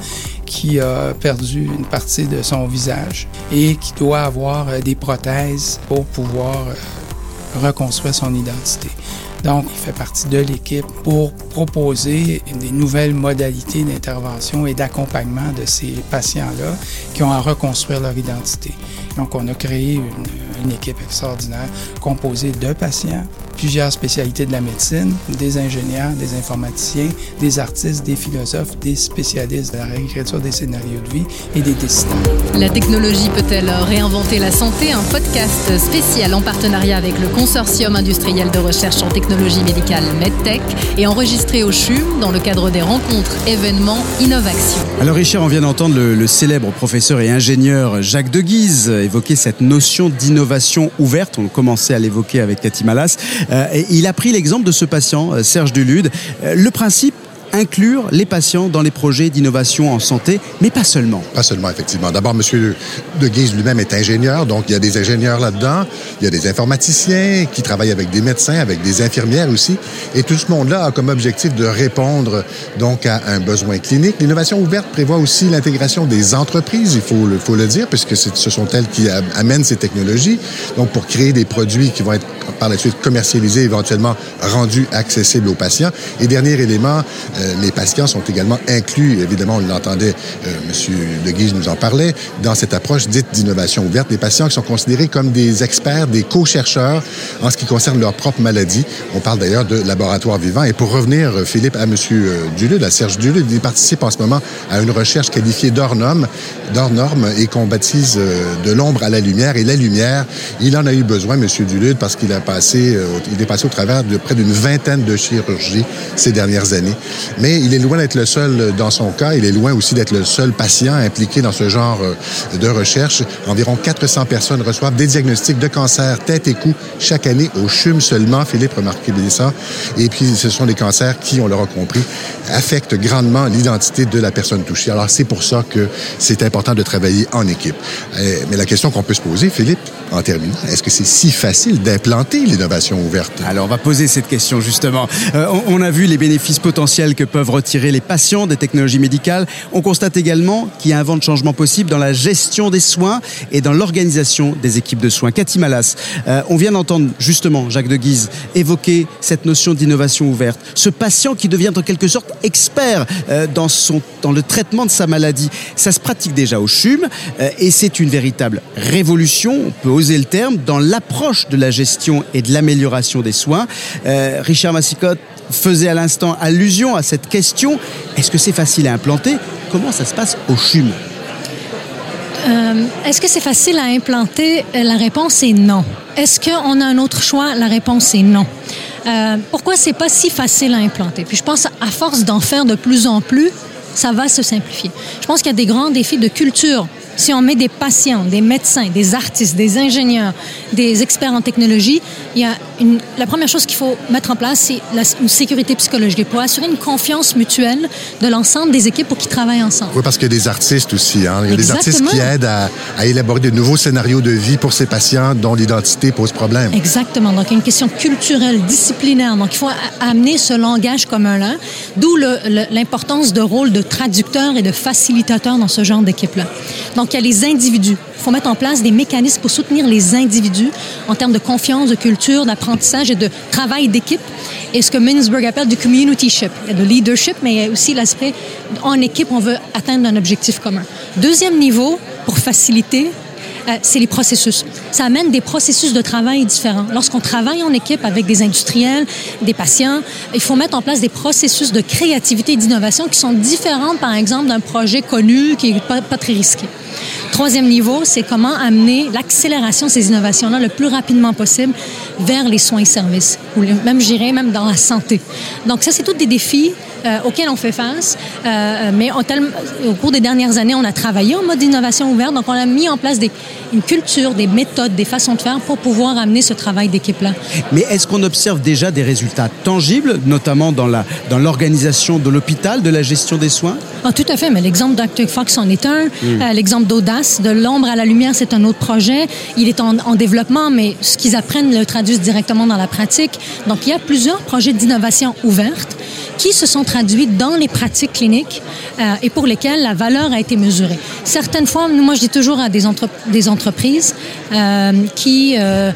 qui a perdu une partie de son visage et qui doit avoir des prothèses pour pouvoir reconstruire son identité. Donc, il fait partie de l'équipe pour proposer des nouvelles modalités d'intervention et d'accompagnement de ces patients-là qui ont à reconstruire leur identité. Donc, on a créé une, une, équipe extraordinaire composée de patients, plusieurs spécialités de la médecine, des ingénieurs, des informaticiens, des artistes, des philosophes, des spécialistes de la réécriture des scénarios de vie et des décideurs. La technologie peut-elle réinventer la santé? Un podcast spécial en partenariat avec le Consortium industriel de recherche en technologie médicale MedTech et enregistré au CHUM dans le cadre des rencontres, événements, innovations. Alors Richard, on vient d'entendre le, le, célèbre professeur et ingénieur Jacques de Guise évoquer cette notion d'innovation ouverte. On commençait à l'évoquer avec Cathy Malas. Euh, et il a pris l'exemple de ce patient, Serge Dulude. Euh, le principe, inclure les patients dans les projets d'innovation en santé, mais pas seulement. Pas seulement, effectivement. D'abord, M. De Guise lui-même est ingénieur, donc il y a des ingénieurs là-dedans, il y a des informaticiens qui travaillent avec des médecins, avec des infirmières aussi, et tout ce monde-là a comme objectif de répondre donc à un besoin clinique. L'innovation ouverte prévoit aussi l'intégration des entreprises, il faut le, faut le dire, puisque ce sont elles qui amènent ces technologies, donc pour créer des produits qui vont être par la suite commercialisés, éventuellement rendus accessibles aux patients. Et dernier élément, les patients sont également inclus, évidemment, on l'entendait, euh, M. De Guise nous en parlait, dans cette approche dite d'innovation ouverte. Les patients qui sont considérés comme des experts, des co-chercheurs en ce qui concerne leur propre maladie. On parle d'ailleurs de laboratoire vivant. Et pour revenir, Philippe, à M. Euh, Dulude, à Serge Dulude, il participe en ce moment à une recherche qualifiée d'hors norme, et qu'on baptise euh, de l'ombre à la lumière. Et la lumière, il en a eu besoin, M. Dulude, parce qu'il a passé, euh, il est passé au travers de près d'une vingtaine de chirurgies ces dernières années. Mais il est loin d'être le seul dans son cas. Il est loin aussi d'être le seul patient impliqué dans ce genre de recherche. Environ 400 personnes reçoivent des diagnostics de cancer tête et cou chaque année au CHUM seulement. Philippe, remarquez ça. Et puis, ce sont des cancers qui, on l'aura compris, affectent grandement l'identité de la personne touchée. Alors, c'est pour ça que c'est important de travailler en équipe. Euh, mais la question qu'on peut se poser, Philippe, en terminant, est-ce que c'est si facile d'implanter l'innovation ouverte? Alors, on va poser cette question, justement. Euh, on a vu les bénéfices potentiels que peuvent retirer les patients des technologies médicales. On constate également qu'il y a un vent de changement possible dans la gestion des soins et dans l'organisation des équipes de soins. Cathy Malas, euh, on vient d'entendre justement Jacques de Guise évoquer cette notion d'innovation ouverte. Ce patient qui devient en quelque sorte expert euh, dans, son, dans le traitement de sa maladie. Ça se pratique déjà au CHUM euh, et c'est une véritable révolution, on peut oser le terme, dans l'approche de la gestion et de l'amélioration des soins. Richard Massicotte faisait à l'instant allusion à cette question. Est-ce que c'est facile à implanter? Comment ça se passe au CHUM? Euh, Est-ce que c'est facile à implanter? La réponse est non. Est-ce qu'on a un autre choix? La réponse est non. Euh, pourquoi c'est pas si facile à implanter? Puis je pense à force d'en faire de plus en plus, ça va se simplifier. Je pense qu'il y a des grands défis de culture si on met des patients, des médecins, des artistes, des ingénieurs, des experts en technologie, il y a une, la première chose qu'il faut mettre en place, c'est la, une sécurité psychologique pour assurer une confiance mutuelle de l'ensemble des équipes pour qu'ils travaillent ensemble. Oui, parce qu'il y a des artistes aussi. Hein? Il y a des artistes qui aident à, à, élaborer de nouveaux scénarios de vie pour ces patients dont l'identité pose problème. Exactement. Donc, il y a une question culturelle, disciplinaire. Donc, il faut amener ce langage commun-là, d'où l'importance de rôle de traducteur et de facilitateur dans ce genre d'équipe-là. Donc, il y a les individus. Il faut mettre en place des mécanismes pour soutenir les individus en termes de confiance, de culture, d'apprentissage et de travail d'équipe. Et ce que Minsberg appelle du communityship. Il y a de leadership, mais il y a aussi l'aspect en équipe, on veut atteindre un objectif commun. Deuxième niveau, pour faciliter, euh, c'est les processus. Ça amène des processus de travail différents. Lorsqu'on travaille en équipe avec des industriels, des patients, il faut mettre en place des processus de créativité et d'innovation qui sont différents, par exemple, d'un projet connu qui n'est pas, pas très risqué. Troisième niveau, c'est comment amener l'accélération de ces innovations-là le plus rapidement possible vers les soins et services, ou même, je dirais, même dans la santé. Donc ça, c'est tous des défis auxquels on fait face, euh, mais on, au cours des dernières années, on a travaillé en mode innovation ouverte, donc on a mis en place des, une culture, des méthodes, des façons de faire pour pouvoir amener ce travail d'équipe-là. Mais est-ce qu'on observe déjà des résultats tangibles, notamment dans l'organisation dans de l'hôpital, de la gestion des soins? Ah, tout à fait, mais l'exemple Dr. Fox en est un. Mm. Euh, l'exemple d'Audace, de l'ombre à la lumière, c'est un autre projet. Il est en, en développement, mais ce qu'ils apprennent le traduisent directement dans la pratique. Donc, il y a plusieurs projets d'innovation ouvertes qui se sont traduits dans les pratiques cliniques euh, et pour lesquelles la valeur a été mesurée. Certaines fois, moi je dis toujours à des, entre, des entreprises euh, qui, euh,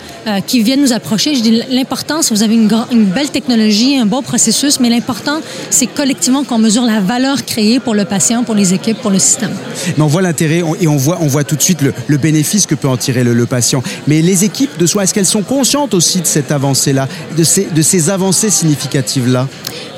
qui viennent nous approcher, je dis l'importance, vous avez une, une belle technologie, un bon processus, mais l'important, c'est collectivement qu'on mesure la valeur créée pour le patient, pour les équipes, pour le système. Mais on voit l'intérêt et on voit, on voit tout de suite le, le bénéfice que peut en tirer le, le patient. Mais les équipes de soins, est-ce qu'elles sont conscientes aussi de cette avancée-là, de ces, de ces avancées significatives-là?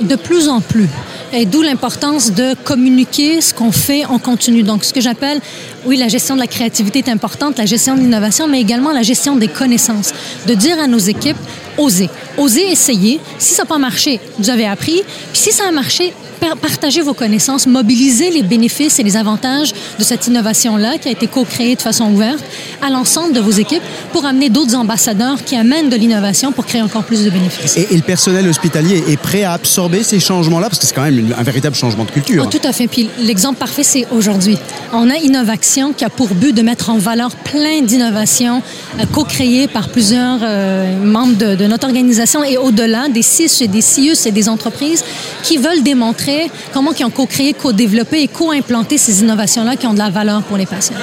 De plus en plus. Et d'où l'importance de communiquer ce qu'on fait en continu. Donc, ce que j'appelle, oui, la gestion de la créativité est importante, la gestion de l'innovation, mais également la gestion des connaissances. De dire à nos équipes, osez. Osez essayer. Si ça n'a pas marché, vous avez appris. Puis si ça a marché, partagez vos connaissances, mobilisez les bénéfices et les avantages de cette innovation-là qui a été co-créée de façon ouverte à l'ensemble de vos équipes pour amener d'autres ambassadeurs qui amènent de l'innovation pour créer encore plus de bénéfices. Et, le personnel hospitalier est prêt à absorber ces changements-là? Parce que c'est quand même un véritable changement de culture. Oh, tout à fait. Puis l'exemple parfait, c'est aujourd'hui. On a Innovation qui a pour but de mettre en valeur plein d'innovations euh, co-créées par plusieurs euh, membres de, notre organisation et au-delà des CIS et des CIUS et des entreprises qui veulent démontrer comment ils ont co-créé, co-développé et co-implanté ces innovations-là qui ont de la valeur pour les patients?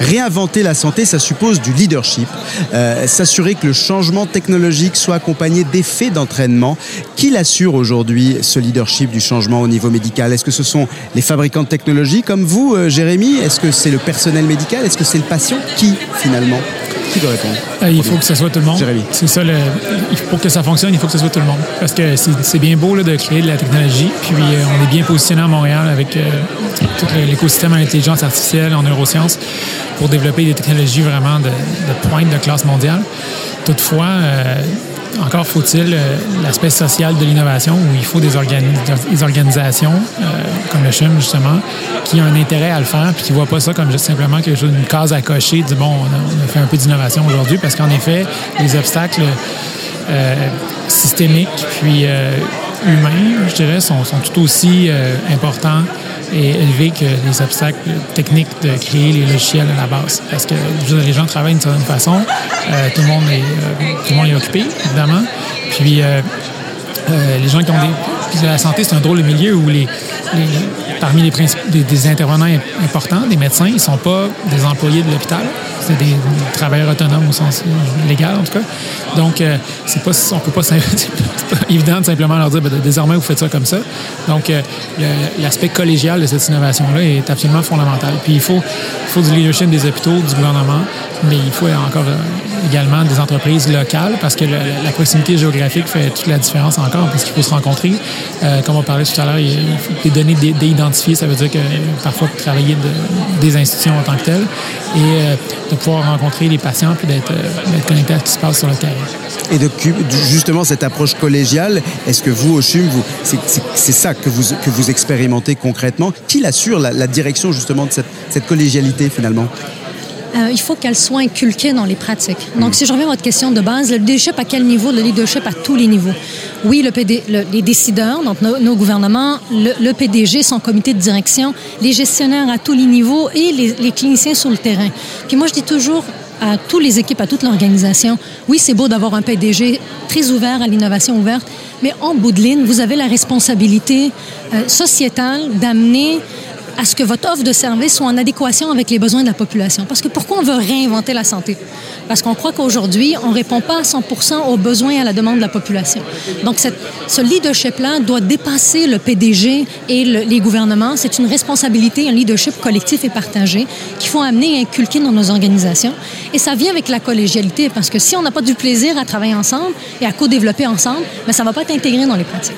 Réinventer la santé, ça suppose du leadership, euh, s'assurer que le changement technologique soit accompagné d'effets d'entraînement. Qui l'assure aujourd'hui, ce leadership du changement au niveau médical? Est-ce que ce sont les fabricants de technologie comme vous, euh, Jérémy? Est-ce que c'est le personnel médical? Est-ce que c'est le patient? Qui, finalement? Qui doit répondre? Euh, Il faut que ce soit tout le monde. C'est ça, le, pour que ça fonctionne, il faut que ce soit tout le monde. Parce que c'est bien beau là, de créer de la technologie, puis on est bien positionné à Montréal avec tout l'écosystème en intelligence artificielle, en neurosciences, pour développer des technologies vraiment de, pointe de classe mondiale. Toutefois, euh, encore faut-il euh, l'aspect social de l'innovation où il faut des, organisations euh, comme le CHUM, justement, qui ont un intérêt à le faire puis qui ne voient pas ça comme juste simplement quelque chose, une case à cocher, du bon, on a, fait un peu d'innovation aujourd'hui parce qu'en effet, les obstacles systémiques puis humains, je dirais, sont, sont tout aussi importants et élevé que les obstacles techniques de créer les logiciels à la base. Parce que les gens travaillent d'une certaine façon, euh, tout, le monde est, euh, tout le monde est occupé, évidemment. Puis euh, les gens qui ont des... Puis la santé, c'est un drôle de milieu où les, parmi les des, des, intervenants importants, des médecins, ils ne sont pas des employés de l'hôpital c'est des travailleurs autonomes au sens légal, en tout cas. Donc, euh, pas, on peut pas, pas évident de simplement leur dire, ben, désormais, vous faites ça comme ça. Donc, euh, l'aspect collégial de cette innovation-là est absolument fondamental. Puis, il faut, il faut du leadership des hôpitaux, du gouvernement, mais il faut encore euh, également des entreprises locales parce que la proximité géographique fait toute la différence encore parce qu'il faut se rencontrer. comme on parlait tout à l'heure, il faut des données d'identifier, ça veut dire que parfois travailler des institutions en tant que telles. Et de pouvoir rencontrer les patients puis d'être euh, connecté à ce qui se passe sur le terrain. Et justement, cette approche collégiale, est-ce que vous, au CHUM, c'est ça que vous, que vous expérimentez concrètement? Qui l'assure, la, direction justement de cette collégialité finalement? Euh, il faut qu'elle soit inculquée dans les pratiques. Donc, si je reviens à votre question de base, le leadership à quel niveau? Le leadership à tous les niveaux. Oui, le PD, les décideurs, donc nos, gouvernements, le, PDG, son comité de direction, les gestionnaires à tous les niveaux et les, les cliniciens sur le terrain. Puis moi, je dis toujours à toutes les équipes, à toute l'organisation, oui, c'est beau d'avoir un PDG très ouvert à l'innovation ouverte, mais en bout de ligne, vous avez la responsabilité euh, sociétale d'amener à ce que votre offre de service soit en adéquation avec les besoins de la population. Parce que pourquoi on veut réinventer la santé? Parce qu'on croit qu'aujourd'hui, on ne répond pas à 100 aux besoins et à la demande de la population. Donc, cette, ce leadership-là doit dépasser le PDG et les gouvernements. C'est une responsabilité, un leadership collectif et partagé qu'il faut amener et inculquer dans nos organisations. Et ça vient avec la collégialité, parce que si on n'a pas du plaisir à travailler ensemble et à co-développer ensemble, mais ça ne va pas être intégré dans les pratiques.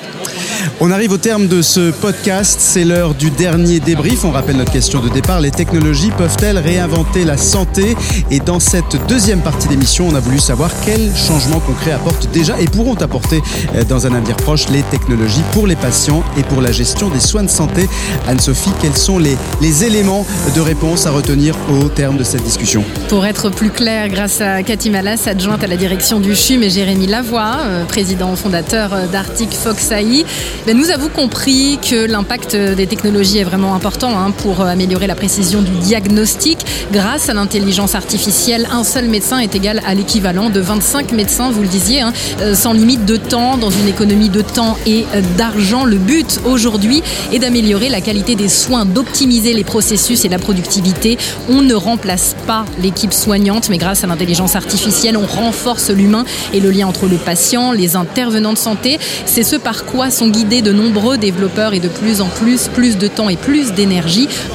On arrive au terme de ce podcast. C'est l'heure du dernier débrief. On rappelle notre question de départ. Les technologies peuvent-elles réinventer la santé? Et dans cette deuxième partie d'émission, on a voulu savoir quels changements concrets apportent déjà et pourront apporter euh, dans un avenir proche les technologies pour les patients et pour la gestion des soins de santé. Anne-Sophie, quels sont les, les éléments de réponse à retenir au terme de cette discussion? Pour être plus clair, grâce à Cathy Malas, adjointe à la direction du CHUM, et Jérémy Lavoie, euh, président fondateur euh, d'Arctic Fox AI, ben, nous avons compris que l'impact des technologies est vraiment important hein, pour améliorer la précision du diagnostic. Grâce à l'intelligence artificielle, un seul médecin est égal à l'équivalent de 25 médecins, vous le disiez, hein, euh, sans limite de temps, dans une économie de temps et euh, d'argent. Le but aujourd'hui est d'améliorer la qualité des soins, d'optimiser les processus et la productivité. On ne remplace pas l'équipe soignante, mais grâce à l'intelligence artificielle, on renforce l'humain et le lien entre le patient, les intervenants de santé. C'est ce par quoi sont guidés de nombreux développeurs et de plus en plus, plus de temps et plus d'énergie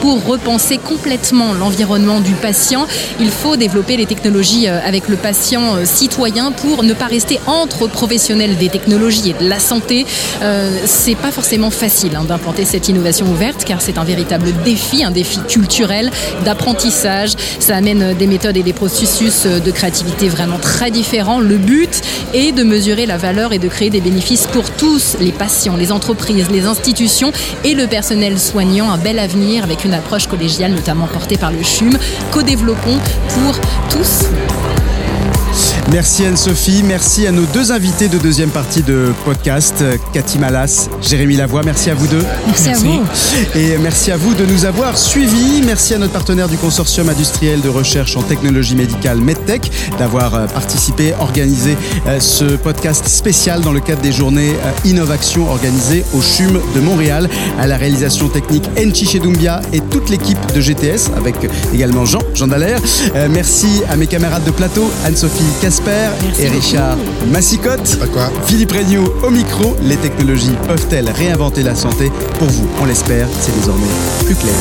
pour repenser complètement l'environnement du patient. Il faut développer les technologies euh, avec le patient euh, citoyen pour ne pas rester entre professionnels des technologies et de la santé. Euh, c'est pas forcément facile hein, d'implanter cette innovation ouverte car c'est un véritable défi, un défi culturel, d'apprentissage. Ça amène des méthodes et des processus de créativité vraiment très différents. Le but est de mesurer la valeur et de créer des bénéfices pour tous les patients, les entreprises, les institutions et le personnel soignant un bel avec une approche collégiale notamment portée par le CHUM, co-développons pour tous. Merci Anne-Sophie, merci à nos deux invités de deuxième partie de podcast, Cathy Malas, Jérémy Lavoie, merci à vous deux. Merci, à vous. Et merci à vous de nous avoir suivis. Merci à notre partenaire du consortium industriel de recherche en technologie médicale MedTech d'avoir euh, participé, organisé euh, ce podcast spécial dans le cadre des journées euh, Innovation organisées au CHUM de Montréal, à la réalisation technique Enchi Chedumbia et toute l'équipe de GTS avec également Jean, Jean Dallaire. Merci à mes camarades de plateau, Anne-Sophie Et Richard Massicotte. Philippe Regnault au micro. Les technologies peuvent-elles réinventer la santé? Pour vous, on l'espère, c'est désormais plus clair.